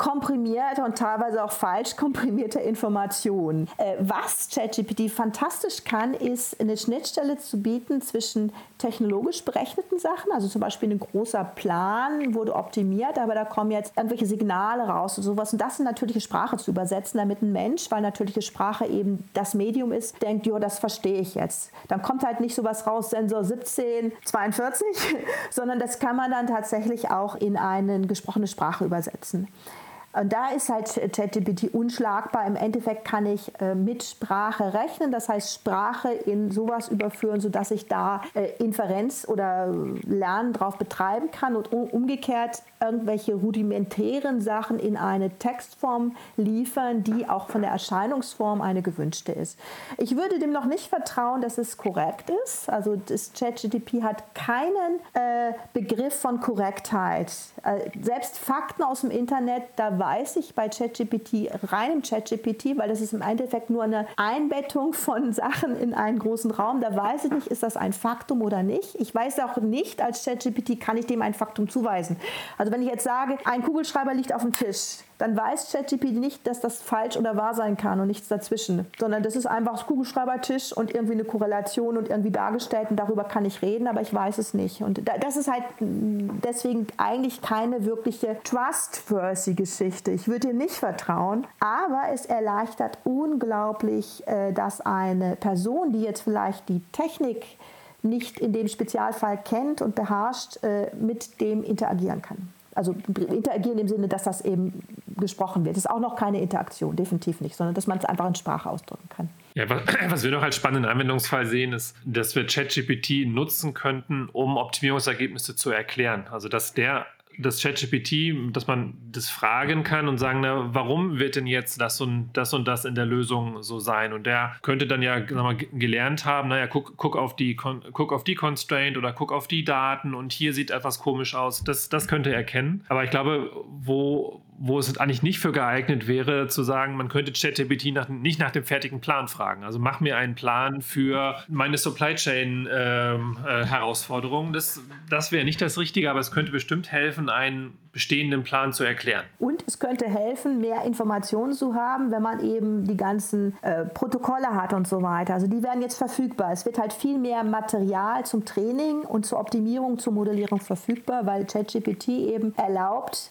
komprimierter und teilweise auch falsch komprimierter Informationen. Äh, was ChatGPT fantastisch kann, ist eine Schnittstelle zu bieten zwischen technologisch berechneten Sachen, also zum Beispiel ein großer Plan wurde optimiert, aber da kommen jetzt irgendwelche Signale raus und sowas und das in natürliche Sprache zu übersetzen, damit ein Mensch, weil natürliche Sprache eben das Medium ist, denkt, jo, das verstehe ich jetzt. Dann kommt halt nicht sowas raus, Sensor 1742, sondern das kann man dann tatsächlich auch in eine gesprochene Sprache übersetzen. Und da ist halt ChatGPT unschlagbar. Im Endeffekt kann ich äh, mit Sprache rechnen, das heißt Sprache in sowas überführen, sodass ich da äh, Inferenz oder Lernen drauf betreiben kann und um, umgekehrt irgendwelche rudimentären Sachen in eine Textform liefern, die auch von der Erscheinungsform eine gewünschte ist. Ich würde dem noch nicht vertrauen, dass es korrekt ist. Also das ChatGPT hat keinen äh, Begriff von Korrektheit. Äh, selbst Fakten aus dem Internet, da weiß ich bei ChatGPT, reinem ChatGPT, weil das ist im Endeffekt nur eine Einbettung von Sachen in einen großen Raum. Da weiß ich nicht, ist das ein Faktum oder nicht. Ich weiß auch nicht, als ChatGPT kann ich dem ein Faktum zuweisen. Also wenn ich jetzt sage, ein Kugelschreiber liegt auf dem Tisch, dann weiß ChatGPT nicht, dass das falsch oder wahr sein kann und nichts dazwischen, sondern das ist einfach Kugelschreibertisch und irgendwie eine Korrelation und irgendwie dargestellt und darüber kann ich reden, aber ich weiß es nicht. Und das ist halt deswegen eigentlich keine wirkliche trustworthy Geschichte. Ich würde ihr nicht vertrauen, aber es erleichtert unglaublich, äh, dass eine Person, die jetzt vielleicht die Technik nicht in dem Spezialfall kennt und beherrscht, äh, mit dem interagieren kann also interagieren im Sinne, dass das eben gesprochen wird. Das ist auch noch keine Interaktion, definitiv nicht, sondern dass man es einfach in Sprache ausdrücken kann. Ja, was, was wir noch als spannenden Anwendungsfall sehen, ist, dass wir ChatGPT nutzen könnten, um Optimierungsergebnisse zu erklären. Also dass der das ChatGPT, dass man das fragen kann und sagen, na, warum wird denn jetzt das und das und das in der Lösung so sein? Und der könnte dann ja mal, gelernt haben, naja, guck, guck, auf die, guck auf die Constraint oder guck auf die Daten und hier sieht etwas komisch aus. Das, das könnte er kennen. Aber ich glaube, wo, wo es eigentlich nicht für geeignet wäre, zu sagen, man könnte ChatGPT nach, nicht nach dem fertigen Plan fragen. Also mach mir einen Plan für meine Supply Chain ähm, äh, Herausforderungen. Das, das wäre nicht das Richtige, aber es könnte bestimmt helfen, einen bestehenden Plan zu erklären. Und es könnte helfen, mehr Informationen zu haben, wenn man eben die ganzen äh, Protokolle hat und so weiter. Also die werden jetzt verfügbar. Es wird halt viel mehr Material zum Training und zur Optimierung, zur Modellierung verfügbar, weil ChatGPT eben erlaubt,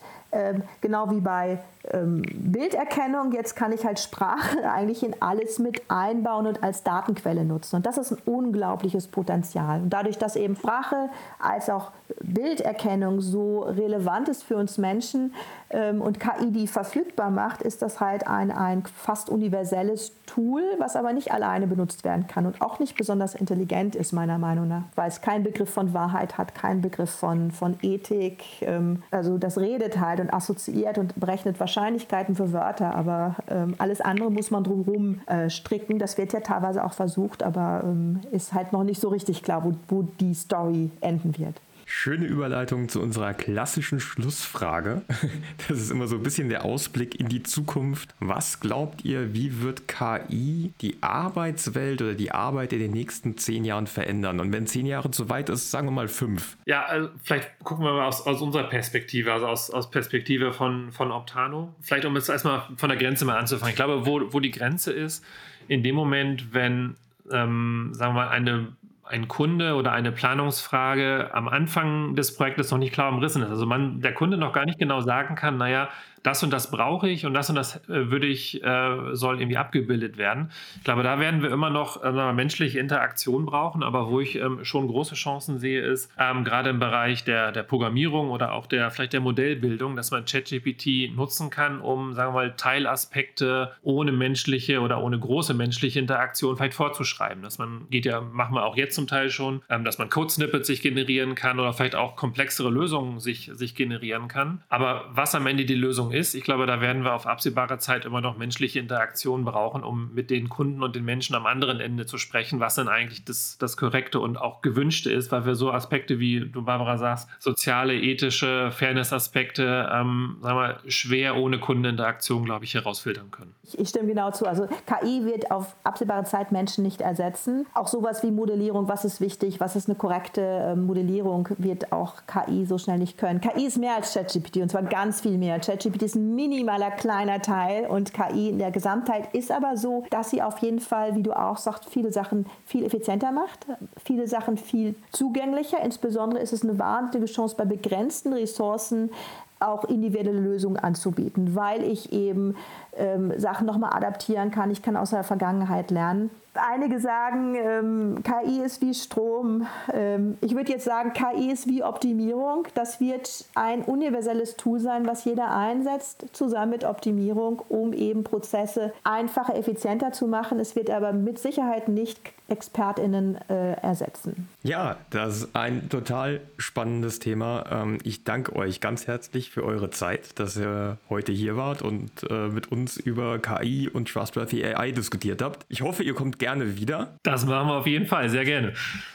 genau wie bei ähm, Bilderkennung, jetzt kann ich halt Sprache eigentlich in alles mit einbauen und als Datenquelle nutzen. Und das ist ein unglaubliches Potenzial. Und dadurch, dass eben Sprache als auch Bilderkennung so relevant ist für uns Menschen ähm, und KI die verfügbar macht, ist das halt ein, ein fast universelles Tool, was aber nicht alleine benutzt werden kann und auch nicht besonders intelligent ist, meiner Meinung nach, weil es keinen Begriff von Wahrheit hat, keinen Begriff von, von Ethik. Ähm, also das redet halt und assoziiert und berechnet wahrscheinlich Wahrscheinlichkeiten für Wörter, aber ähm, alles andere muss man drumherum äh, stricken. Das wird ja teilweise auch versucht, aber ähm, ist halt noch nicht so richtig klar, wo, wo die Story enden wird. Schöne Überleitung zu unserer klassischen Schlussfrage. Das ist immer so ein bisschen der Ausblick in die Zukunft. Was glaubt ihr, wie wird KI die Arbeitswelt oder die Arbeit in den nächsten zehn Jahren verändern? Und wenn zehn Jahre zu weit ist, sagen wir mal fünf. Ja, also vielleicht gucken wir mal aus, aus unserer Perspektive, also aus, aus Perspektive von, von Optano. Vielleicht um jetzt erstmal von der Grenze mal anzufangen. Ich glaube, wo, wo die Grenze ist, in dem Moment, wenn, ähm, sagen wir mal, eine ein Kunde oder eine Planungsfrage am Anfang des Projektes noch nicht klar umrissen ist. Also man, der Kunde noch gar nicht genau sagen kann, naja, das und das brauche ich und das und das äh, würde ich, äh, soll irgendwie abgebildet werden. Ich glaube, da werden wir immer noch äh, menschliche Interaktion brauchen, aber wo ich ähm, schon große Chancen sehe, ist ähm, gerade im Bereich der, der Programmierung oder auch der vielleicht der Modellbildung, dass man ChatGPT nutzen kann, um, sagen wir mal, Teilaspekte ohne menschliche oder ohne große menschliche Interaktion vielleicht vorzuschreiben. Dass man geht ja, machen wir auch jetzt zum Teil schon, ähm, dass man Code-Snippets sich generieren kann oder vielleicht auch komplexere Lösungen sich, sich generieren kann. Aber was am Ende die Lösung Lösung ist. Ich glaube, da werden wir auf absehbare Zeit immer noch menschliche Interaktion brauchen, um mit den Kunden und den Menschen am anderen Ende zu sprechen, was denn eigentlich das, das Korrekte und auch Gewünschte ist, weil wir so Aspekte, wie du Barbara sagst, soziale, ethische, Fairness-Aspekte, ähm, sagen wir, schwer ohne Kundeninteraktion, glaube ich, herausfiltern können. Ich stimme genau zu. Also KI wird auf absehbare Zeit Menschen nicht ersetzen. Auch sowas wie Modellierung, was ist wichtig, was ist eine korrekte äh, Modellierung, wird auch KI so schnell nicht können. KI ist mehr als ChatGPT und zwar ganz viel mehr. ChatGPT ChatGPT ist ein minimaler kleiner Teil und KI in der Gesamtheit ist aber so, dass sie auf jeden Fall, wie du auch sagst, viele Sachen viel effizienter macht, viele Sachen viel zugänglicher. Insbesondere ist es eine wahnsinnige Chance bei begrenzten Ressourcen auch individuelle Lösungen anzubieten, weil ich eben ähm, Sachen nochmal adaptieren kann. Ich kann aus der Vergangenheit lernen. Einige sagen, ähm, KI ist wie Strom. Ähm, ich würde jetzt sagen, KI ist wie Optimierung. Das wird ein universelles Tool sein, was jeder einsetzt, zusammen mit Optimierung, um eben Prozesse einfacher, effizienter zu machen. Es wird aber mit Sicherheit nicht ExpertInnen äh, ersetzen. Ja, das ist ein total spannendes Thema. Ähm, ich danke euch ganz herzlich für eure Zeit, dass ihr heute hier wart und äh, mit uns über KI und Trustworthy AI diskutiert habt. Ich hoffe, ihr kommt gerne wieder. Das machen wir auf jeden Fall, sehr gerne.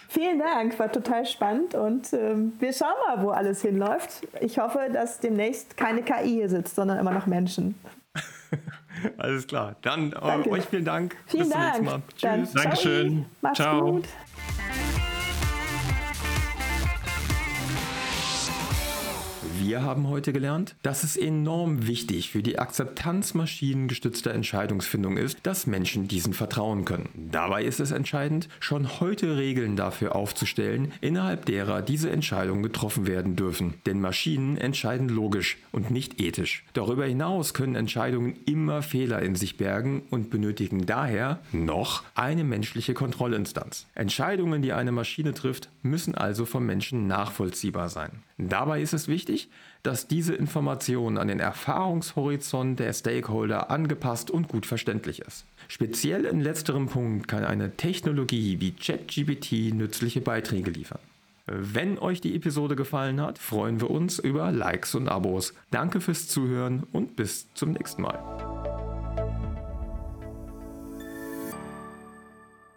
Vielen Dank, war total spannend und ähm, wir schauen mal, wo alles hinläuft. Ich hoffe, dass demnächst keine KI hier sitzt, sondern immer noch Menschen. Alles klar. Dann äh, euch vielen Dank. Vielen Bis Dank. Mal. Tschüss. Dankeschön. Mach's Ciao. gut. Wir haben heute gelernt, dass es enorm wichtig für die Akzeptanz maschinengestützter Entscheidungsfindung ist, dass Menschen diesen vertrauen können. Dabei ist es entscheidend, schon heute Regeln dafür aufzustellen, innerhalb derer diese Entscheidungen getroffen werden dürfen. Denn Maschinen entscheiden logisch und nicht ethisch. Darüber hinaus können Entscheidungen immer Fehler in sich bergen und benötigen daher noch eine menschliche Kontrollinstanz. Entscheidungen, die eine Maschine trifft, müssen also vom Menschen nachvollziehbar sein. Dabei ist es wichtig, dass diese Information an den Erfahrungshorizont der Stakeholder angepasst und gut verständlich ist. Speziell in letzterem Punkt kann eine Technologie wie ChatGPT nützliche Beiträge liefern. Wenn euch die Episode gefallen hat, freuen wir uns über Likes und Abos. Danke fürs Zuhören und bis zum nächsten Mal.